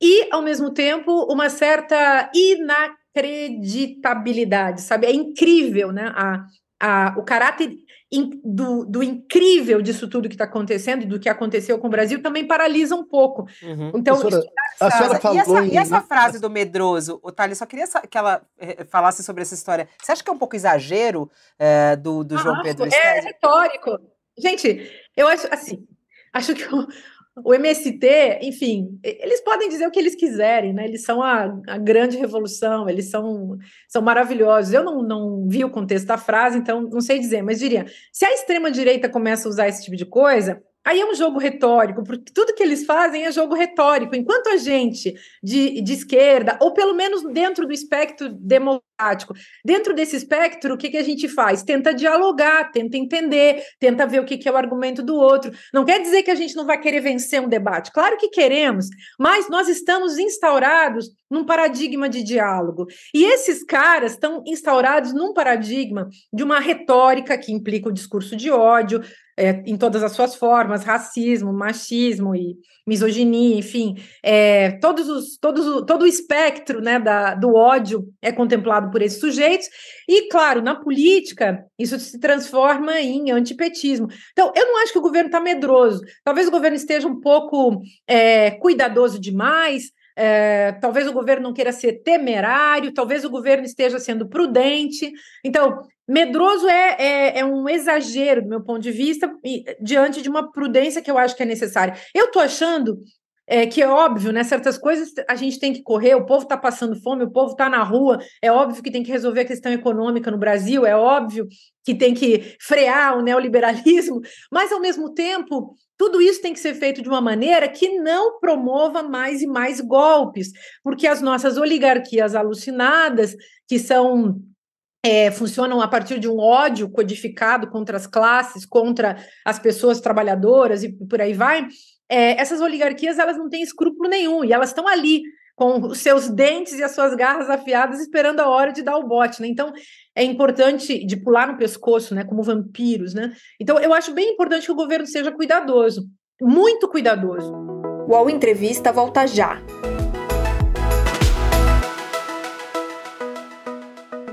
e, ao mesmo tempo, uma certa inacreditabilidade, sabe? É incrível, né? A, a, o caráter do, do, incrível disso tudo que está acontecendo e do que aconteceu com o Brasil também paralisa um pouco. Uhum. Então, senhora, a senhora falou e essa, em... e essa frase do medroso, o Thales, só queria que ela eh, falasse sobre essa história. Você acha que é um pouco exagero é, do, do João Pedro É retórico. Gente, eu acho assim, acho que o, o MST, enfim, eles podem dizer o que eles quiserem, né? Eles são a, a grande revolução, eles são, são maravilhosos. Eu não, não vi o contexto da frase, então não sei dizer, mas diria: se a extrema-direita começa a usar esse tipo de coisa, Aí é um jogo retórico, porque tudo que eles fazem é jogo retórico. Enquanto a gente de, de esquerda, ou pelo menos dentro do espectro democrático, dentro desse espectro, o que, que a gente faz? Tenta dialogar, tenta entender, tenta ver o que, que é o argumento do outro. Não quer dizer que a gente não vai querer vencer um debate. Claro que queremos, mas nós estamos instaurados num paradigma de diálogo. E esses caras estão instaurados num paradigma de uma retórica que implica o discurso de ódio, é, em todas as suas formas, racismo, machismo e misoginia, enfim, é, todos os, todos todo o espectro né, da, do ódio é contemplado por esses sujeitos, e, claro, na política, isso se transforma em antipetismo. Então, eu não acho que o governo está medroso, talvez o governo esteja um pouco é, cuidadoso demais, é, talvez o governo não queira ser temerário, talvez o governo esteja sendo prudente. Então, medroso é, é, é, um exagero, do meu ponto de vista, e, diante de uma prudência que eu acho que é necessária. Eu estou achando é, que é óbvio, né? Certas coisas a gente tem que correr, o povo está passando fome, o povo está na rua, é óbvio que tem que resolver a questão econômica no Brasil, é óbvio que tem que frear o neoliberalismo, mas ao mesmo tempo, tudo isso tem que ser feito de uma maneira que não promova mais e mais golpes, porque as nossas oligarquias alucinadas, que são é, funcionam a partir de um ódio codificado contra as classes, contra as pessoas trabalhadoras e por aí vai, é, essas oligarquias elas não têm escrúpulo nenhum e elas estão ali com os seus dentes e as suas garras afiadas esperando a hora de dar o bote, né? Então é importante de pular no pescoço, né? Como vampiros, né? Então eu acho bem importante que o governo seja cuidadoso, muito cuidadoso. O Entrevista volta já.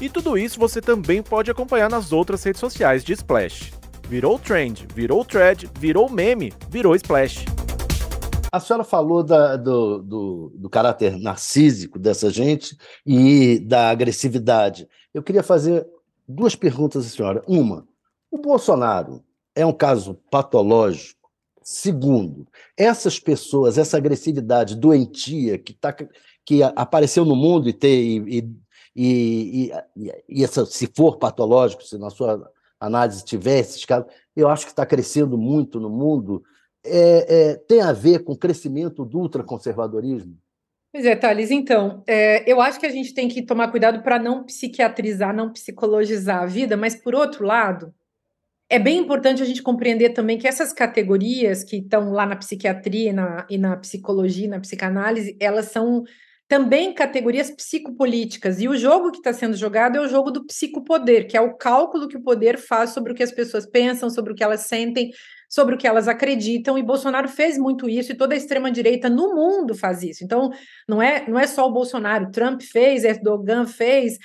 E tudo isso você também pode acompanhar nas outras redes sociais de Splash virou trend, virou thread, virou meme, virou splash. A senhora falou da, do, do, do, caráter narcísico dessa gente e da agressividade. Eu queria fazer duas perguntas à senhora. Uma, o Bolsonaro é um caso patológico? Segundo, essas pessoas, essa agressividade doentia que, tá, que apareceu no mundo e, ter, e, e, e, e essa, se for patológico, se na sua análise tiver esses casos, eu acho que está crescendo muito no mundo, é, é, tem a ver com o crescimento do ultraconservadorismo? Pois é, Thales, então, é, eu acho que a gente tem que tomar cuidado para não psiquiatrizar, não psicologizar a vida, mas, por outro lado, é bem importante a gente compreender também que essas categorias que estão lá na psiquiatria e na, e na psicologia, na psicanálise, elas são também categorias psicopolíticas. E o jogo que está sendo jogado é o jogo do psicopoder, que é o cálculo que o poder faz sobre o que as pessoas pensam, sobre o que elas sentem, sobre o que elas acreditam. E Bolsonaro fez muito isso, e toda a extrema-direita no mundo faz isso. Então, não é, não é só o Bolsonaro, Trump fez, Erdogan fez,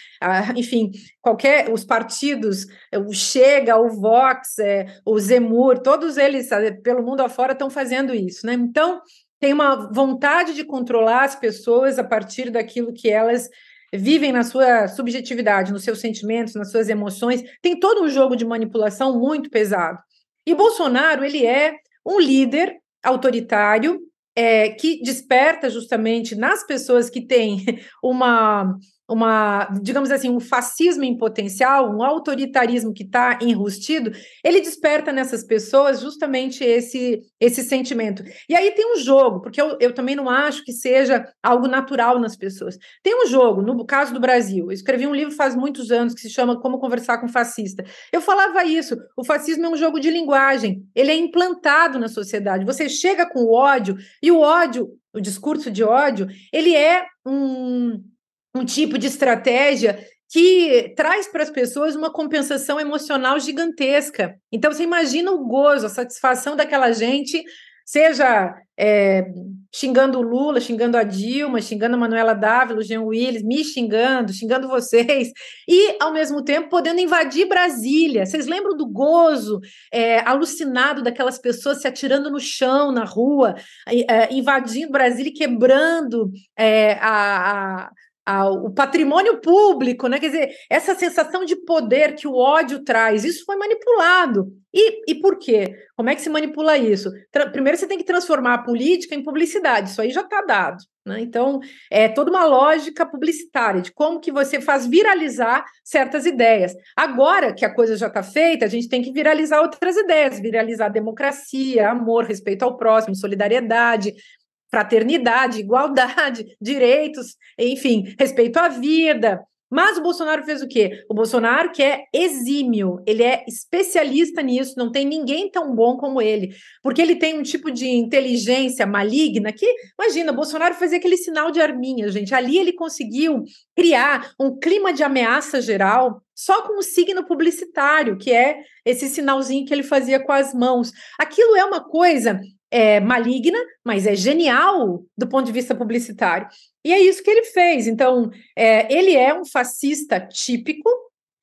enfim, qualquer, os partidos, o Chega, o Vox, é, o Zemur, todos eles, pelo mundo afora, estão fazendo isso. Né? Então, tem uma vontade de controlar as pessoas a partir daquilo que elas vivem na sua subjetividade, nos seus sentimentos, nas suas emoções. Tem todo um jogo de manipulação muito pesado. E Bolsonaro, ele é um líder autoritário é, que desperta justamente nas pessoas que têm uma, uma, digamos assim, um fascismo em potencial, um autoritarismo que está enrustido, ele desperta nessas pessoas justamente esse, esse sentimento. E aí tem um jogo, porque eu, eu também não acho que seja algo natural nas pessoas. Tem um jogo, no caso do Brasil, eu escrevi um livro faz muitos anos que se chama Como Conversar com Fascista. Eu falava isso, o fascismo é um jogo de linguagem, ele é implantado na sociedade. Você chega com o ódio, e o ódio, o discurso de ódio, ele é um um tipo de estratégia que traz para as pessoas uma compensação emocional gigantesca. Então, você imagina o gozo, a satisfação daquela gente, seja é, xingando o Lula, xingando a Dilma, xingando a Manuela Dávila, o Jean Willis, me xingando, xingando vocês, e, ao mesmo tempo, podendo invadir Brasília. Vocês lembram do gozo é, alucinado daquelas pessoas se atirando no chão, na rua, é, invadindo Brasília e quebrando é, a, a ao, o patrimônio público, né? Quer dizer, essa sensação de poder que o ódio traz, isso foi manipulado. E, e por quê? Como é que se manipula isso? Tra Primeiro você tem que transformar a política em publicidade, isso aí já está dado. Né? Então, é toda uma lógica publicitária de como que você faz viralizar certas ideias. Agora que a coisa já está feita, a gente tem que viralizar outras ideias, viralizar democracia, amor, respeito ao próximo, solidariedade, fraternidade, igualdade, direitos, enfim, respeito à vida. Mas o Bolsonaro fez o quê? O Bolsonaro, que é exímio, ele é especialista nisso, não tem ninguém tão bom como ele, porque ele tem um tipo de inteligência maligna que, imagina, Bolsonaro fazia aquele sinal de arminha, gente. Ali ele conseguiu criar um clima de ameaça geral só com o signo publicitário, que é esse sinalzinho que ele fazia com as mãos. Aquilo é uma coisa é maligna, mas é genial do ponto de vista publicitário. E é isso que ele fez. Então, é, ele é um fascista típico.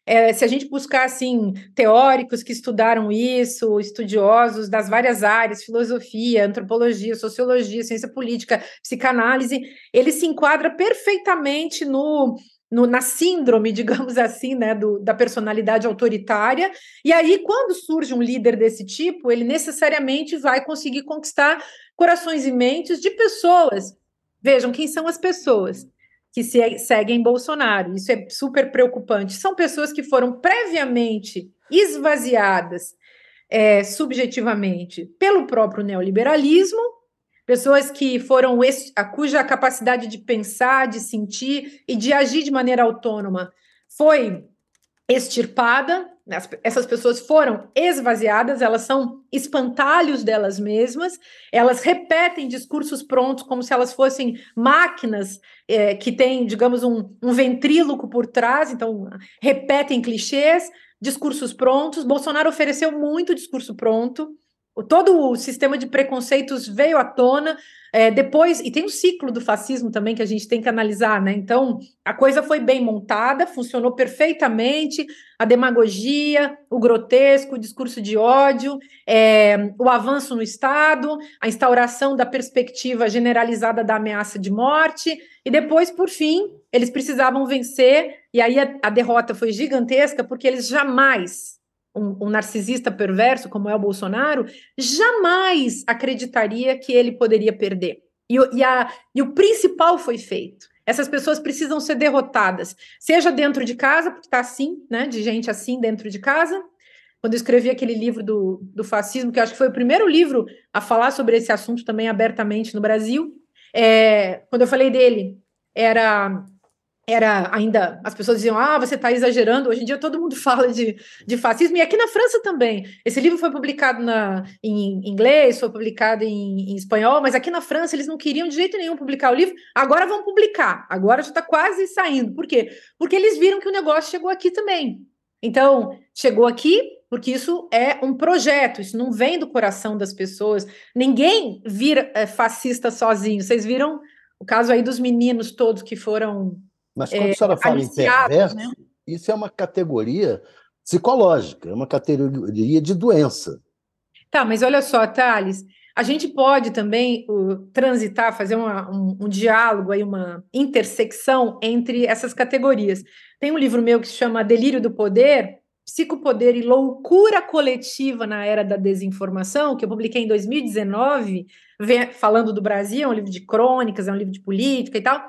É, se a gente buscar assim teóricos que estudaram isso, estudiosos das várias áreas, filosofia, antropologia, sociologia, ciência política, psicanálise, ele se enquadra perfeitamente no no, na síndrome, digamos assim, né, do, da personalidade autoritária. E aí, quando surge um líder desse tipo, ele necessariamente vai conseguir conquistar corações e mentes de pessoas. Vejam quem são as pessoas que se, seguem Bolsonaro. Isso é super preocupante. São pessoas que foram previamente esvaziadas é, subjetivamente pelo próprio neoliberalismo pessoas que foram a cuja capacidade de pensar, de sentir e de agir de maneira autônoma foi extirpada, essas pessoas foram esvaziadas, elas são espantalhos delas mesmas, elas repetem discursos prontos como se elas fossem máquinas é, que têm, digamos, um, um ventríloco por trás, então repetem clichês, discursos prontos. Bolsonaro ofereceu muito discurso pronto, todo o sistema de preconceitos veio à tona é, depois, e tem o ciclo do fascismo também que a gente tem que analisar, né? Então, a coisa foi bem montada, funcionou perfeitamente, a demagogia, o grotesco, o discurso de ódio, é, o avanço no Estado, a instauração da perspectiva generalizada da ameaça de morte, e depois, por fim, eles precisavam vencer, e aí a, a derrota foi gigantesca, porque eles jamais um, um, narcisista perverso como é o Bolsonaro, jamais acreditaria que ele poderia perder. E, e, a, e o principal foi feito. Essas pessoas precisam ser derrotadas, seja dentro de casa, porque está assim, né, de gente assim dentro de casa. Quando eu escrevi aquele livro do, do fascismo, que eu acho que foi o primeiro livro a falar sobre esse assunto também abertamente no Brasil, é, quando eu falei dele, era era ainda, as pessoas diziam, ah, você está exagerando, hoje em dia todo mundo fala de, de fascismo, e aqui na França também. Esse livro foi publicado na, em inglês, foi publicado em, em espanhol, mas aqui na França eles não queriam de jeito nenhum publicar o livro, agora vão publicar, agora já está quase saindo. Por quê? Porque eles viram que o negócio chegou aqui também. Então, chegou aqui porque isso é um projeto, isso não vem do coração das pessoas. Ninguém vira é, fascista sozinho. Vocês viram o caso aí dos meninos todos que foram mas quando é, a senhora fala em perverso, né? isso é uma categoria psicológica, é uma categoria de doença. Tá, mas olha só, Thales, a gente pode também uh, transitar, fazer uma, um, um, diálogo, aí, uma intersecção entre essas categorias. Tem um livro meu que se chama Delírio do Poder, Psicopoder e Loucura Coletiva na Era da Desinformação, que eu publiquei em 2019, falando do Brasil, é um livro de crônicas, é um livro de política e tal.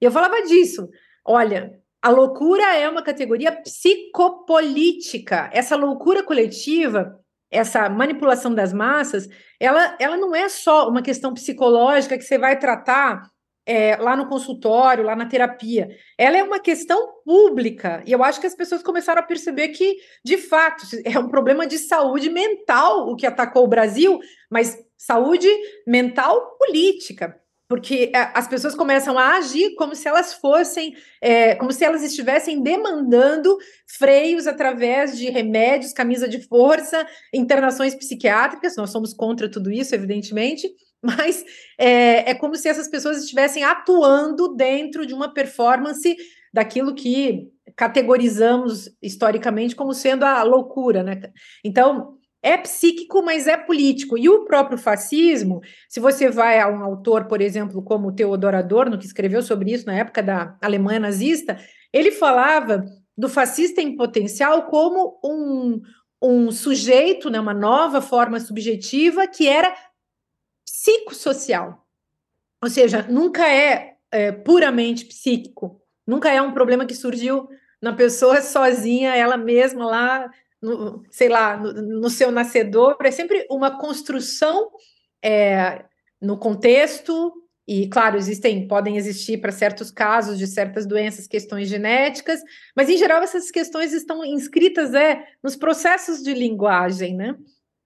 E eu falava disso, olha, a loucura é uma categoria psicopolítica. Essa loucura coletiva, essa manipulação das massas, ela, ela não é só uma questão psicológica que você vai tratar é, lá no consultório, lá na terapia. Ela é uma questão pública. E eu acho que as pessoas começaram a perceber que, de fato, é um problema de saúde mental o que atacou o Brasil, mas saúde mental política porque é, as pessoas começam a agir como se elas fossem, é, como se elas estivessem demandando freios através de remédios, camisa de força, internações psiquiátricas. Nós somos contra tudo isso, evidentemente, mas é, é como se essas pessoas estivessem atuando dentro de uma performance daquilo que categorizamos historicamente como sendo a loucura, né? Então, é psíquico, mas é político. E o próprio fascismo, se você vai a um autor, por exemplo, como Theodor Adorno, que escreveu sobre isso na época da Alemanha nazista, ele falava do fascista em potencial como um, um sujeito, né, uma nova forma subjetiva que era psicossocial. Ou seja, nunca é, é puramente psíquico, nunca é um problema que surgiu na pessoa sozinha, ela mesma lá no, sei lá, no, no, seu nascedor, é sempre uma construção é, no contexto, e claro, existem, podem existir para certos casos de certas doenças, questões genéticas, mas em geral essas questões estão inscritas é, nos processos de linguagem, né?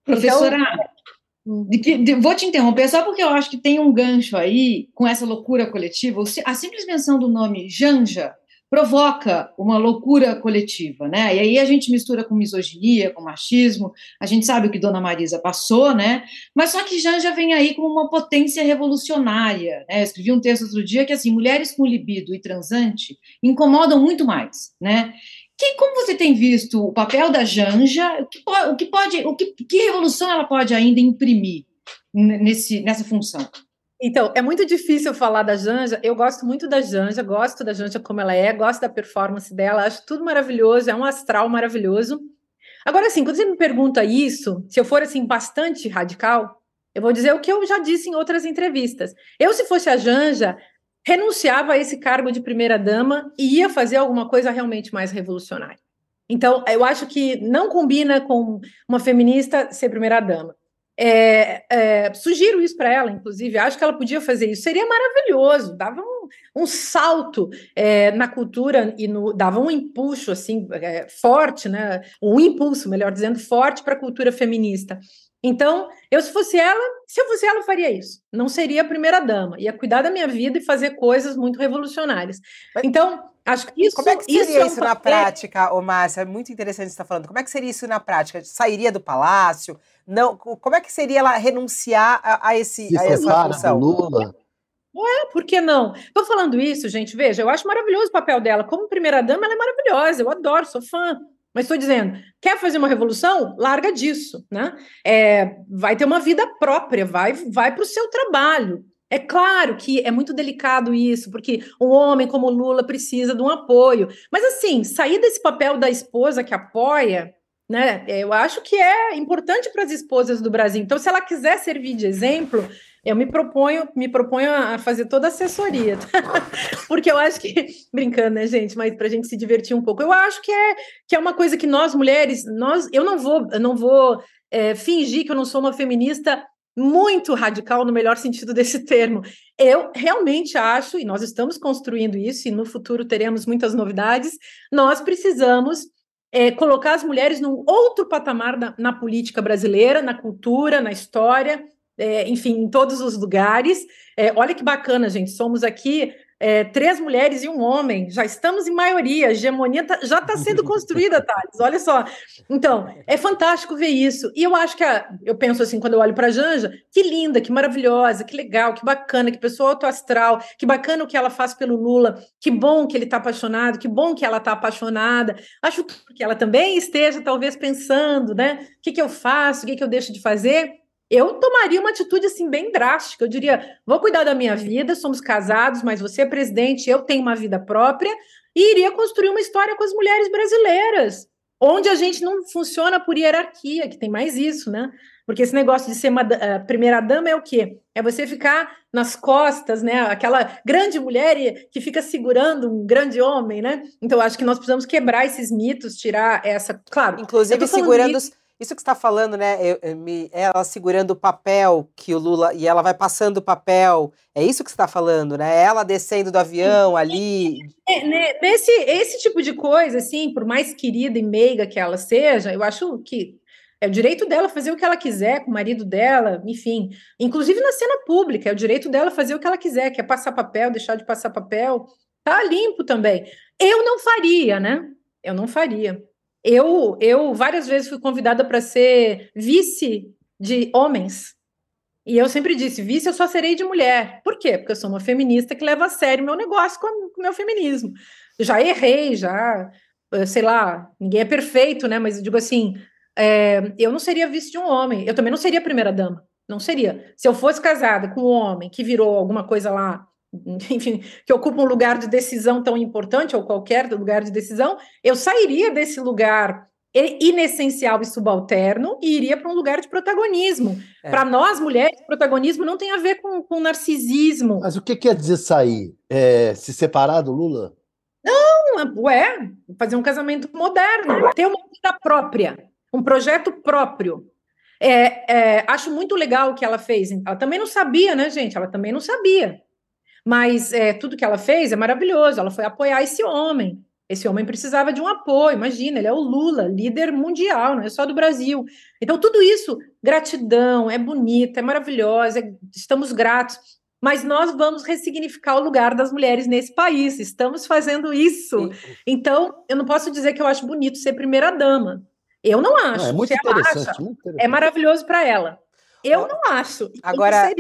Professora, então, de que, de, vou te interromper só porque eu acho que tem um gancho aí com essa loucura coletiva. A simples menção do nome Janja provoca uma loucura coletiva, né? E aí a gente mistura com misoginia, com machismo, a gente sabe o que Dona Marisa passou, né? Mas só que Janja vem aí como uma potência revolucionária, né? Eu escrevi um texto outro dia que, assim, mulheres com libido e transante incomodam muito mais, né? Que, como você tem visto o papel da Janja, o que pode, o que, pode, o que, que revolução ela pode ainda imprimir nesse, nessa função? Então, é muito difícil falar da Janja. Eu gosto muito da Janja, gosto da Janja como ela é, gosto da performance dela, acho tudo maravilhoso, é um astral maravilhoso. Agora, assim, quando você me pergunta isso, se eu for assim bastante radical, eu vou dizer o que eu já disse em outras entrevistas. Eu, se fosse a Janja, renunciava a esse cargo de primeira-dama e ia fazer alguma coisa realmente mais revolucionária. Então, eu acho que não combina com uma feminista ser primeira-dama. É, é, sugiro isso para ela, inclusive, acho que ela podia fazer isso, seria maravilhoso, dava um, um salto é, na cultura e no, dava um impulso assim é, forte, né? Um impulso, melhor dizendo, forte para a cultura feminista. Então, eu se fosse ela, se eu fosse ela, eu faria isso. Não seria a primeira dama, ia cuidar da minha vida e fazer coisas muito revolucionárias. Então, acho que isso. Como é que seria isso, é um isso na prática, ô Márcia? É muito interessante você estar falando. Como é que seria isso na prática? Sairia do palácio? Não, como é que seria ela renunciar a, a esse Se a essa função? Lula. Ué, por que não? Tô falando isso, gente, veja, eu acho maravilhoso o papel dela. Como primeira-dama, ela é maravilhosa, eu adoro, sou fã. Mas estou dizendo, quer fazer uma revolução? Larga disso, né? É, vai ter uma vida própria, vai, vai para o seu trabalho. É claro que é muito delicado isso, porque um homem como Lula precisa de um apoio. Mas assim, sair desse papel da esposa que apoia, né? Eu acho que é importante para as esposas do Brasil. Então, se ela quiser servir de exemplo, eu me proponho, me proponho a fazer toda a assessoria, tá? porque eu acho que, brincando, né, gente, mas para a gente se divertir um pouco, eu acho que é que é uma coisa que nós mulheres, nós, eu não vou, eu não vou é, fingir que eu não sou uma feminista muito radical no melhor sentido desse termo. Eu realmente acho, e nós estamos construindo isso, e no futuro teremos muitas novidades, nós precisamos é, colocar as mulheres num outro patamar na, na, política brasileira, na cultura, na história, é, enfim, em todos os lugares. É, olha que bacana, gente, somos aqui é, três mulheres e um homem, já estamos em maioria, a hegemonia tá, já está sendo construída, Thales, olha só. Então, é fantástico ver isso. E eu acho que, a, eu penso assim, quando eu olho para a Janja, que linda, que maravilhosa, que legal, que bacana, que pessoa autoastral, que bacana o que ela faz pelo Lula, que bom que ele está apaixonado, que bom que ela está apaixonada. Acho que ela também esteja, talvez, pensando, né, o que, que eu faço, o que, que eu deixo de fazer eu tomaria uma atitude assim bem drástica. Eu diria: vou cuidar da minha vida, somos casados, mas você é presidente, eu tenho uma vida própria, e iria construir uma história com as mulheres brasileiras, onde a gente não funciona por hierarquia, que tem mais isso, né? Porque esse negócio de ser uma uh, primeira-dama é o quê? É você ficar nas costas, né? Aquela grande mulher que fica segurando um grande homem, né? Então, acho que nós precisamos quebrar esses mitos, tirar essa. Claro. Inclusive, segurando. Isso isso que está falando, né? Eu, eu, me, ela segurando o papel que o Lula e ela vai passando o papel. É isso que você está falando, né? Ela descendo do avião ali. É, né, nesse esse tipo de coisa, assim, por mais querida e meiga que ela seja, eu acho que é o direito dela fazer o que ela quiser com o marido dela, enfim. Inclusive na cena pública, é o direito dela fazer o que ela quiser, quer passar papel, deixar de passar papel. Tá limpo também. Eu não faria, né? Eu não faria. Eu, eu várias vezes fui convidada para ser vice de homens. E eu sempre disse, vice eu só serei de mulher. Por quê? Porque eu sou uma feminista que leva a sério meu negócio com o meu feminismo. Já errei, já, eh, sei lá, ninguém é perfeito, né? Mas eu digo assim, é, eu não seria vice de um homem. Eu também não seria primeira dama. Não seria. Se eu fosse casada com um homem que virou alguma coisa lá enfim, que ocupa um lugar de decisão tão importante, ou qualquer lugar de decisão, eu sairia desse lugar inessencial e subalterno e iria para um lugar de protagonismo. É. Para nós, mulheres, protagonismo não tem a ver com, com narcisismo. Mas o que quer dizer sair? É, se separar do Lula? Não, ué, fazer um casamento moderno, ter uma vida própria, um projeto próprio. É, é, acho muito legal o que ela fez. Ela também não sabia, né, gente? Ela também não sabia. Mas é, tudo que ela fez é maravilhoso. Ela foi apoiar esse homem. Esse homem precisava de um apoio. Imagina, ele é o Lula, líder mundial, não é só do Brasil. Então, tudo isso, gratidão, é bonita, é maravilhosa, é, estamos gratos. Mas nós vamos ressignificar o lugar das mulheres nesse país. Estamos fazendo isso. Então, eu não posso dizer que eu acho bonito ser primeira-dama. Eu não acho. Não, é muito interessante, acha, muito interessante. É maravilhoso para ela. Eu não acho. Agora,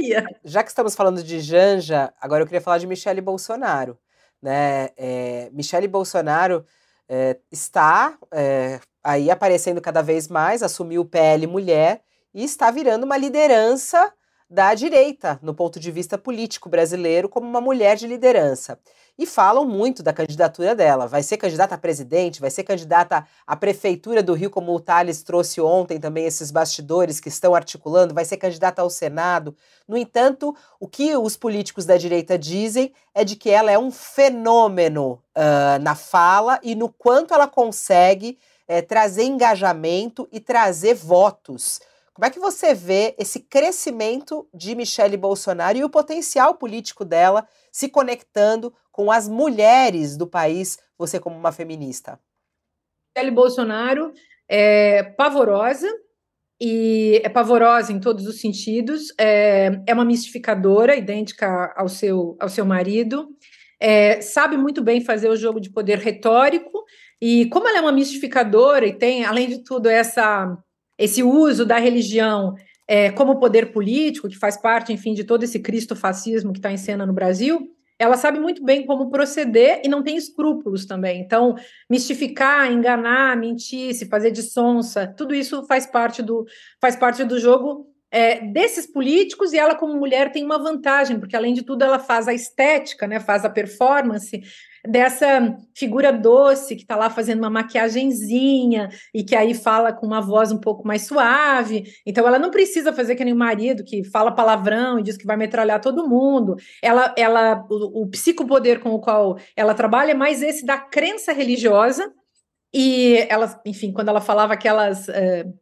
já que estamos falando de Janja, agora eu queria falar de Michele Bolsonaro. Né? É, Michele Bolsonaro é, está é, aí aparecendo cada vez mais, assumiu o PL Mulher e está virando uma liderança da direita no ponto de vista político brasileiro como uma mulher de liderança e falam muito da candidatura dela. Vai ser candidata a presidente, vai ser candidata à prefeitura do Rio, como o Thales trouxe ontem também esses bastidores que estão articulando, vai ser candidata ao Senado. No entanto, o que os políticos da direita dizem é de que ela é um fenômeno uh, na fala e no quanto ela consegue é, trazer engajamento e trazer votos. Como é que você vê esse crescimento de Michele Bolsonaro e o potencial político dela se conectando com as mulheres do país, você como uma feminista? Michele Bolsonaro é pavorosa, e é pavorosa em todos os sentidos, é, é uma mistificadora, idêntica ao seu, ao seu marido, é, sabe muito bem fazer o jogo de poder retórico, e como ela é uma mistificadora e tem, além de tudo, essa, esse uso da religião é, como poder político, que faz parte, enfim, de todo esse cristofascismo que está em cena no Brasil, ela sabe muito bem como proceder e não tem escrúpulos também. Então, mistificar, enganar, mentir, se fazer de sonsa, tudo isso faz parte do, faz parte do jogo é, desses políticos e ela, como mulher, tem uma vantagem, porque além de tudo, ela faz a estética, né, faz a performance dessa figura doce que está lá fazendo uma maquiagenzinha e que aí fala com uma voz um pouco mais suave. Então ela não precisa fazer que nem o marido que fala palavrão e diz que vai metralhar todo mundo. Ela, ela, o, o psicopoder com o qual ela trabalha é mais esse da crença religiosa. E ela, enfim, quando ela falava aquelas uh,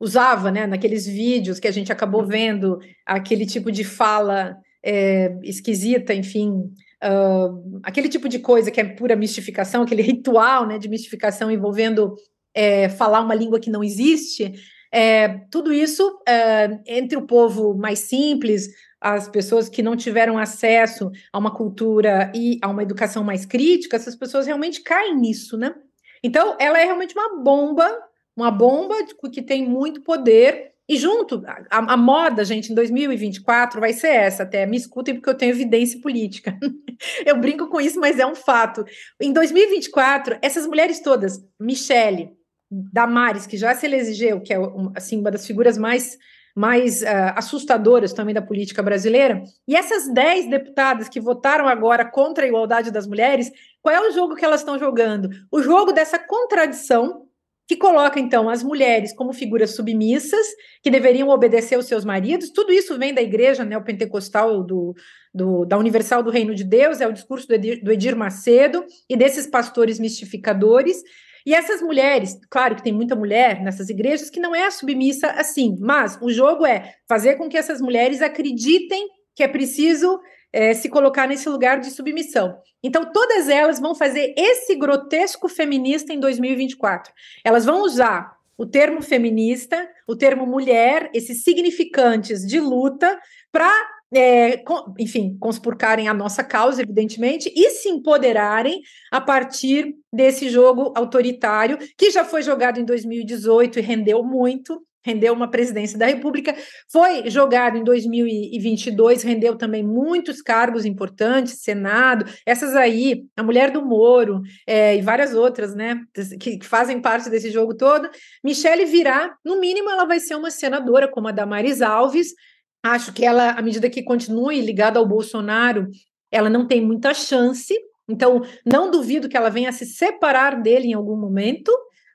usava, né, naqueles vídeos que a gente acabou vendo, aquele tipo de fala é, esquisita, enfim, uh, aquele tipo de coisa que é pura mistificação, aquele ritual né, de mistificação envolvendo é, falar uma língua que não existe, é, tudo isso é, entre o povo mais simples, as pessoas que não tiveram acesso a uma cultura e a uma educação mais crítica, essas pessoas realmente caem nisso, né? Então, ela é realmente uma bomba, uma bomba que tem muito poder e junto, a, a, moda, gente, em 2024 vai ser essa até. Me escutem porque eu tenho evidência política. eu brinco com isso, mas é um fato. Em 2024, essas mulheres todas, Michele, Damares, que já se elegeu, que é assim, uma das figuras mais, mais uh, assustadoras também da política brasileira, e essas 10 deputadas que votaram agora contra a igualdade das mulheres, qual é o jogo que elas estão jogando? O jogo dessa contradição que coloca, então, as mulheres como figuras submissas, que deveriam obedecer aos seus maridos. Tudo isso vem da igreja neopentecostal do, do, da Universal do Reino de Deus, é o discurso do Edir, do Edir Macedo e desses pastores mistificadores. E essas mulheres, claro que tem muita mulher nessas igrejas que não é submissa assim, mas o jogo é fazer com que essas mulheres acreditem que é preciso é, se colocar nesse lugar de submissão. Então, todas elas vão fazer esse grotesco feminista em 2024. Elas vão usar o termo feminista, o termo mulher, esses significantes de luta, para, é, enfim, conspurcarem a nossa causa, evidentemente, e se empoderarem a partir desse jogo autoritário, que já foi jogado em 2018 e rendeu muito, rendeu uma presidência da República, foi jogado em 2022, rendeu também muitos cargos importantes, Senado, essas aí, a mulher do Moro é, e várias outras, né, que, fazem parte desse jogo todo. Michele virá, no mínimo, ela vai ser uma senadora, como a Damares Alves. Acho que ela, à medida que continue ligada ao Bolsonaro, ela não tem muita chance. Então, não duvido que ela venha se separar dele em algum momento.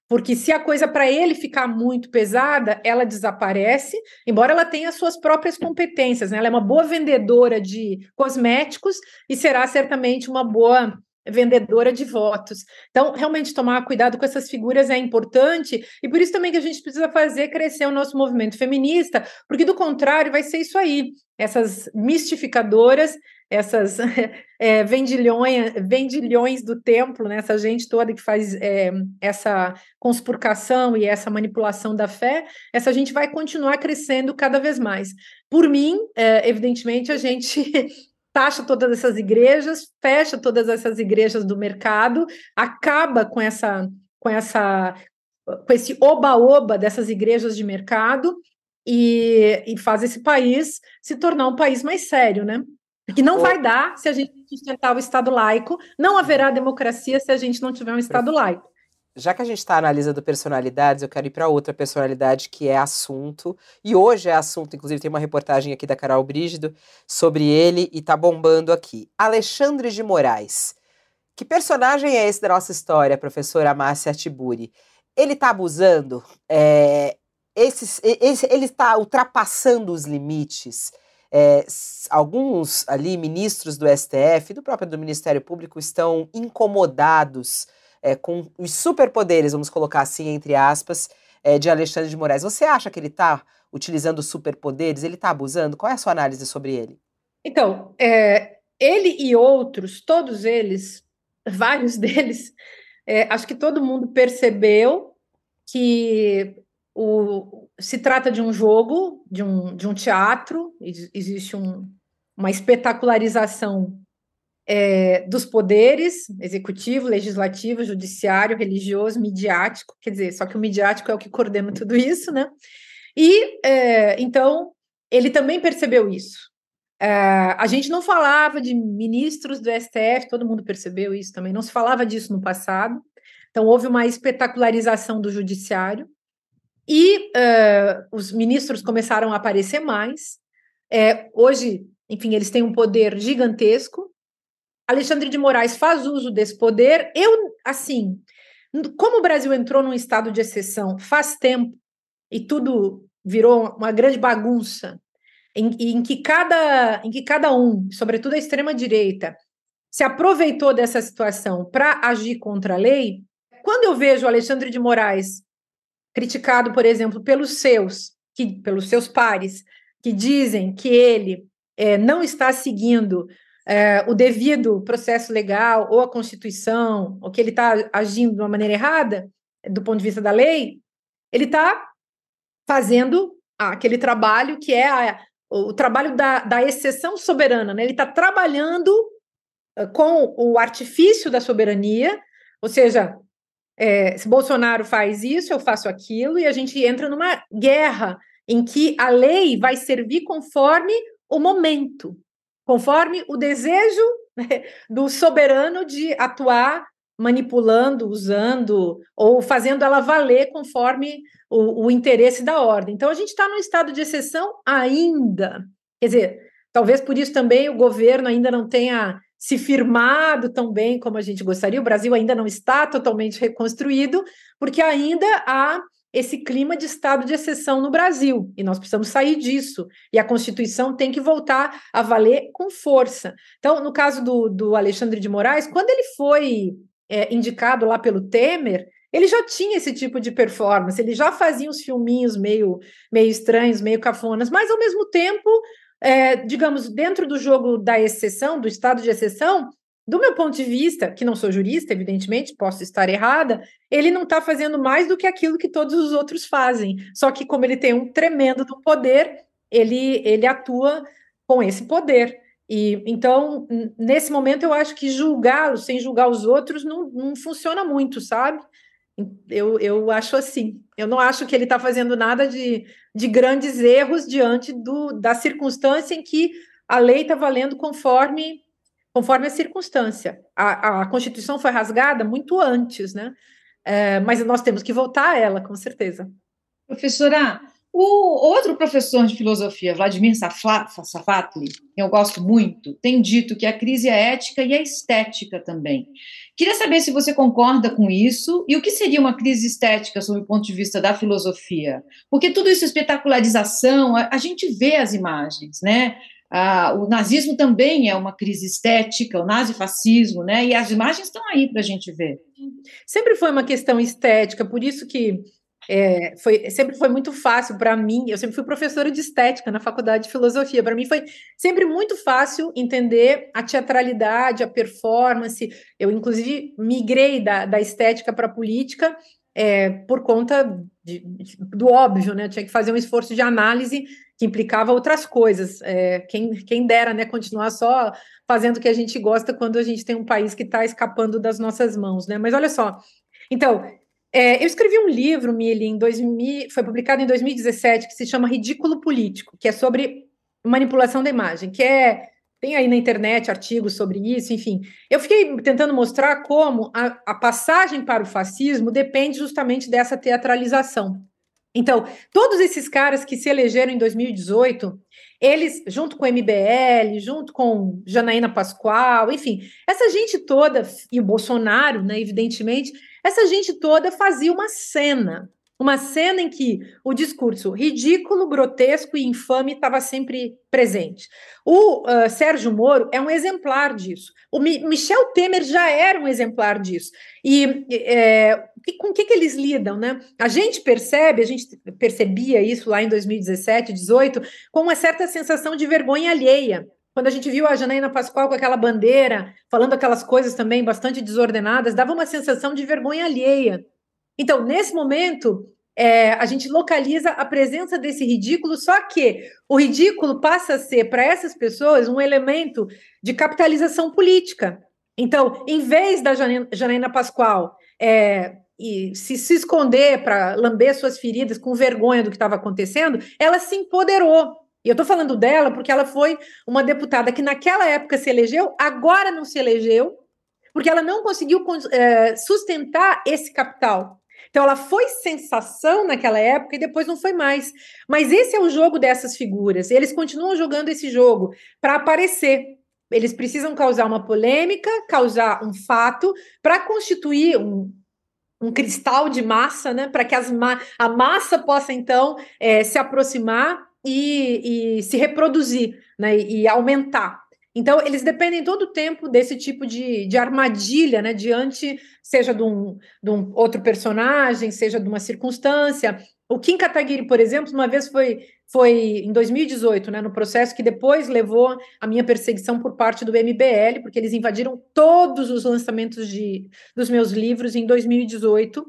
Porque se a coisa para ele ficar muito pesada, ela desaparece, embora ela tenha suas próprias competências, né? Ela é uma boa vendedora de cosméticos e será certamente uma boa vendedora de votos. Então, realmente tomar cuidado com essas figuras é importante, e por isso também que a gente precisa fazer crescer o nosso movimento feminista, porque do contrário vai ser isso aí, essas mistificadoras essas é, vendilhões, vendilhões do templo, né, essa gente toda que faz é, essa conspurcação e essa manipulação da fé, essa gente vai continuar crescendo cada vez mais. Por mim, é, evidentemente, a gente taxa todas essas igrejas, fecha todas essas igrejas do mercado, acaba com essa com essa com esse oba-oba dessas igrejas de mercado e, e faz esse país se tornar um país mais sério, né? Que não vai dar se a gente sustentar o Estado laico, não haverá democracia se a gente não tiver um Estado laico. Já que a gente está analisando personalidades, eu quero ir para outra personalidade que é assunto. E hoje é assunto, inclusive tem uma reportagem aqui da Carol Brígido sobre ele e tá bombando aqui. Alexandre de Moraes. Que personagem é esse da nossa história, professora Márcia Tiburi? Ele está abusando? É, esses, esse, ele está ultrapassando os limites? É, alguns ali ministros do STF, do próprio do Ministério Público, estão incomodados é, com os superpoderes, vamos colocar assim, entre aspas, é, de Alexandre de Moraes. Você acha que ele está utilizando superpoderes? Ele está abusando? Qual é a sua análise sobre ele? Então, é, ele e outros, todos eles, vários deles, é, acho que todo mundo percebeu que o, se trata de um jogo, de um, de um teatro, existe um, uma espetacularização é, dos poderes executivo, legislativo, judiciário, religioso, midiático, quer dizer, só que o midiático é o que coordena tudo isso, né? E é, então ele também percebeu isso. É, a gente não falava de ministros do STF, todo mundo percebeu isso também, não se falava disso no passado. Então houve uma espetacularização do judiciário e uh, os ministros começaram a aparecer mais. É, hoje, enfim, eles têm um poder gigantesco. Alexandre de Moraes faz uso desse poder. Eu, assim, como o Brasil entrou num estado de exceção faz tempo e tudo virou uma grande bagunça, em, em, que, cada, em que cada um, sobretudo a extrema-direita, se aproveitou dessa situação para agir contra a lei, quando eu vejo Alexandre de Moraes criticado, por exemplo, pelos seus, que, pelos seus pares, que dizem que ele é, não está seguindo é, o devido processo legal ou a Constituição, ou que ele está agindo de uma maneira errada, do ponto de vista da lei, ele está fazendo aquele trabalho que é a, o trabalho da, da exceção soberana, né? ele está trabalhando uh, com o artifício da soberania, ou seja, é, se Bolsonaro faz isso, eu faço aquilo, e a gente entra numa guerra em que a lei vai servir conforme o momento, conforme o desejo né, do soberano de atuar manipulando, usando ou fazendo ela valer conforme o, o interesse da ordem. Então a gente está num estado de exceção ainda. Quer dizer, talvez por isso também o governo ainda não tenha se firmado tão bem como a gente gostaria. O Brasil ainda não está totalmente reconstruído, porque ainda há esse clima de estado de exceção no Brasil, e nós precisamos sair disso, e a Constituição tem que voltar a valer com força. Então, no caso do, do Alexandre de Moraes, quando ele foi é, indicado lá pelo Temer, ele já tinha esse tipo de performance, ele já fazia uns filminhos meio, meio estranhos, meio cafonas, mas ao mesmo tempo, é, digamos, dentro do jogo da exceção, do estado de exceção, do meu ponto de vista, que não sou jurista, evidentemente, posso estar errada, ele não está fazendo mais do que aquilo que todos os outros fazem. Só que, como ele tem um tremendo do poder, ele, ele atua com esse poder. E então, nesse momento, eu acho que julgá-lo sem julgar os outros não, não funciona muito, sabe? Eu, eu acho assim. Eu não acho que ele está fazendo nada de, de grandes erros diante do, da circunstância em que a lei está valendo conforme conforme a circunstância. A, a Constituição foi rasgada muito antes, né? É, mas nós temos que voltar a ela, com certeza. Professora, o outro professor de filosofia, Vladimir Safatli, que eu gosto muito, tem dito que a crise é ética e é estética também. Queria saber se você concorda com isso e o que seria uma crise estética sob o ponto de vista da filosofia? Porque tudo isso, espetacularização, a, a gente vê as imagens, né? Ah, o nazismo também é uma crise estética, o nazifascismo, né? E as imagens estão aí para a gente ver. Sempre foi uma questão estética, por isso que é, foi, sempre foi muito fácil para mim. Eu sempre fui professora de estética na faculdade de filosofia. Para mim foi sempre muito fácil entender a teatralidade, a performance. Eu, inclusive, migrei da, da estética para a política é, por conta de, do óbvio, né? Eu tinha que fazer um esforço de análise que implicava outras coisas. É, quem, quem dera, né, continuar só fazendo o que a gente gosta quando a gente tem um país que está escapando das nossas mãos, né? Mas olha só. Então, é, eu escrevi um livro, Mili, em 2000, foi publicado em 2017, que se chama Ridículo Político, que é sobre manipulação da imagem, que é tem aí na internet artigos sobre isso, enfim. Eu fiquei tentando mostrar como a, a passagem para o fascismo depende justamente dessa teatralização. Então, todos esses caras que se elegeram em 2018, eles, junto com o MBL, junto com Janaína Pascoal, enfim, essa gente toda, e o Bolsonaro, né, evidentemente, essa gente toda fazia uma cena, uma cena em que o discurso ridículo, grotesco e infame estava sempre presente. O uh, Sérgio Moro é um exemplar disso. O Mi Michel Temer já era um exemplar disso. E é, com o que, que eles lidam, né? A gente percebe, a gente percebia isso lá em 2017, 2018, com uma certa sensação de vergonha alheia. Quando a gente viu a Janaína Pascoal com aquela bandeira, falando aquelas coisas também bastante desordenadas, dava uma sensação de vergonha alheia. Então, nesse momento, é, a gente localiza a presença desse ridículo, só que o ridículo passa a ser, para essas pessoas, um elemento de capitalização política. Então, em vez da Janaína Pascoal é, e se, se esconder para lamber suas feridas com vergonha do que estava acontecendo, ela se empoderou. E eu estou falando dela porque ela foi uma deputada que naquela época se elegeu, agora não se elegeu, porque ela não conseguiu é, sustentar esse capital. Então ela foi sensação naquela época e depois não foi mais. Mas esse é o jogo dessas figuras. Eles continuam jogando esse jogo para aparecer. Eles precisam causar uma polêmica, causar um fato para constituir um, um cristal de massa, né? Para que ma a massa possa então é, se aproximar e, e, se reproduzir, né? E, aumentar. Então, eles dependem todo o tempo desse tipo de, de armadilha, né? Diante, seja de um, de um outro personagem, seja de uma circunstância. O Kim Kataguiri, por exemplo, uma vez foi, foi em 2018, né, no processo que depois levou a minha perseguição por parte do MBL, porque eles invadiram todos os lançamentos de, dos meus livros em 2018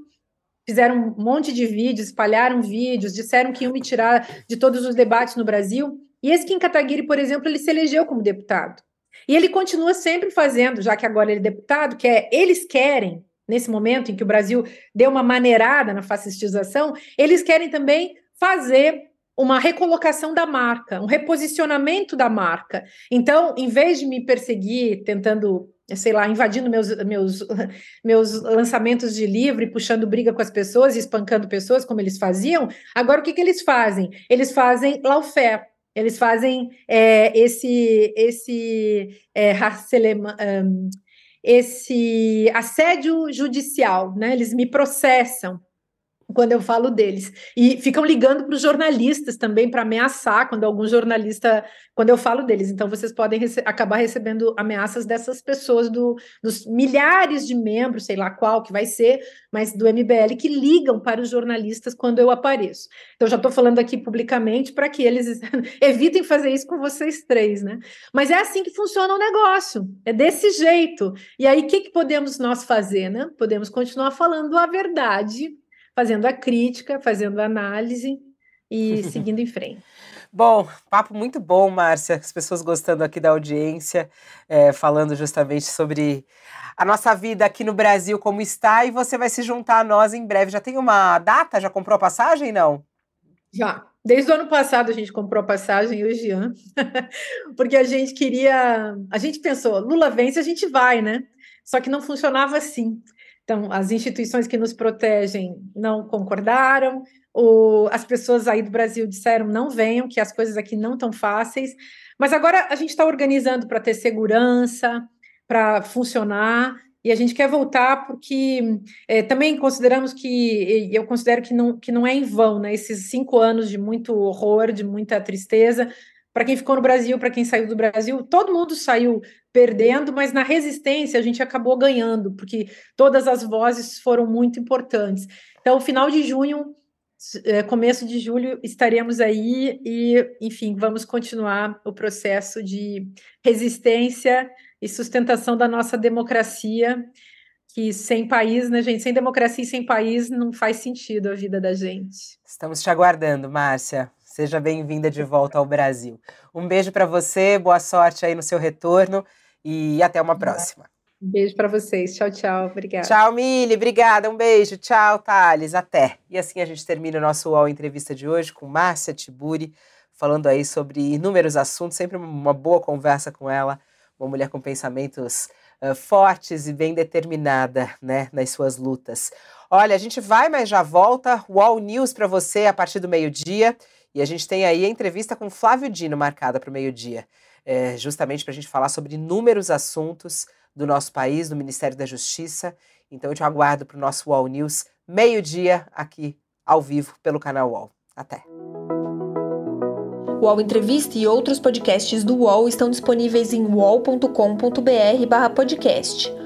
fizeram um monte de vídeos, espalharam vídeos, disseram que iam me tirar de todos os debates no Brasil. E esse Kim Kataguiri, por exemplo, ele se elegeu como deputado. E ele continua sempre fazendo, já que agora ele é deputado, que é eles querem, nesse momento em que o Brasil deu uma maneirada na fascistização, eles querem também fazer uma recolocação da marca, um reposicionamento da marca. Então, em vez de me perseguir, tentando, sei lá, invadindo meus, meus, meus lançamentos de livro e puxando briga com as pessoas e espancando pessoas, como eles faziam, agora o que, que eles fazem? Eles fazem lawfare Eles fazem é, esse esse é, esse assédio judicial, né? Eles me processam quando eu falo deles. E ficam ligando para os jornalistas também para ameaçar quando algum jornalista, quando eu falo deles. Então vocês podem rece acabar recebendo ameaças dessas pessoas do, dos milhares de membros, sei lá qual que vai ser, mas do MBL que ligam para os jornalistas quando eu apareço. Então já estou falando aqui publicamente para que eles evitem fazer isso com vocês três, né? Mas é assim que funciona o negócio. É desse jeito. E aí o que, que podemos nós fazer, né? Podemos continuar falando a verdade fazendo a crítica, fazendo a análise e seguindo em frente. Bom, papo muito bom, Márcia. As pessoas gostando aqui da audiência, é, falando justamente sobre a nossa vida aqui no Brasil, como está, e você vai se juntar a nós em breve. Já tem uma data? Já comprou a passagem? Não? Já. Desde o ano passado a gente comprou a passagem, eu e o Jean, porque a gente queria. A gente pensou, Lula vence, a gente vai, né? Só que não funcionava assim. Então, as instituições que nos protegem não concordaram, o, as pessoas aí do Brasil disseram não venham, que as coisas aqui não estão fáceis. Mas agora a gente está organizando para ter segurança, para funcionar, e a gente quer voltar porque é, também consideramos que, eu considero que não, que não é em vão, né? Esses cinco anos de muito horror, de muita tristeza, para quem ficou no Brasil, para quem saiu do Brasil, todo mundo saiu perdendo, mas na resistência a gente acabou ganhando, porque todas as vozes foram muito importantes. Então, final de junho, é, começo de julho, estaremos aí e, enfim, vamos continuar o processo de resistência e sustentação da nossa democracia, que sem país, né, gente? Sem democracia e sem país não faz sentido a vida da gente. Estamos te aguardando, Márcia. Seja bem-vinda de volta ao Brasil. Um beijo para você, boa sorte aí no seu retorno e até uma próxima. Um beijo para vocês. Tchau, tchau. Obrigada. Tchau, Mili. Obrigada. Um beijo. Tchau, Thales. Até. E assim a gente termina o nosso UOL Entrevista de hoje com Márcia Tiburi, falando aí sobre inúmeros assuntos. Sempre uma boa conversa com ela. Uma mulher com pensamentos uh, fortes e bem determinada né, nas suas lutas. Olha, a gente vai, mas já volta. UOL News para você a partir do meio-dia. E a gente tem aí a entrevista com Flávio Dino marcada para o meio-dia, é, justamente para a gente falar sobre inúmeros assuntos do nosso país, do Ministério da Justiça. Então eu te aguardo para o nosso UOL News, meio-dia, aqui ao vivo pelo canal UOL. Até! O UOL Entrevista e outros podcasts do UOL estão disponíveis em uol.com.br/podcast.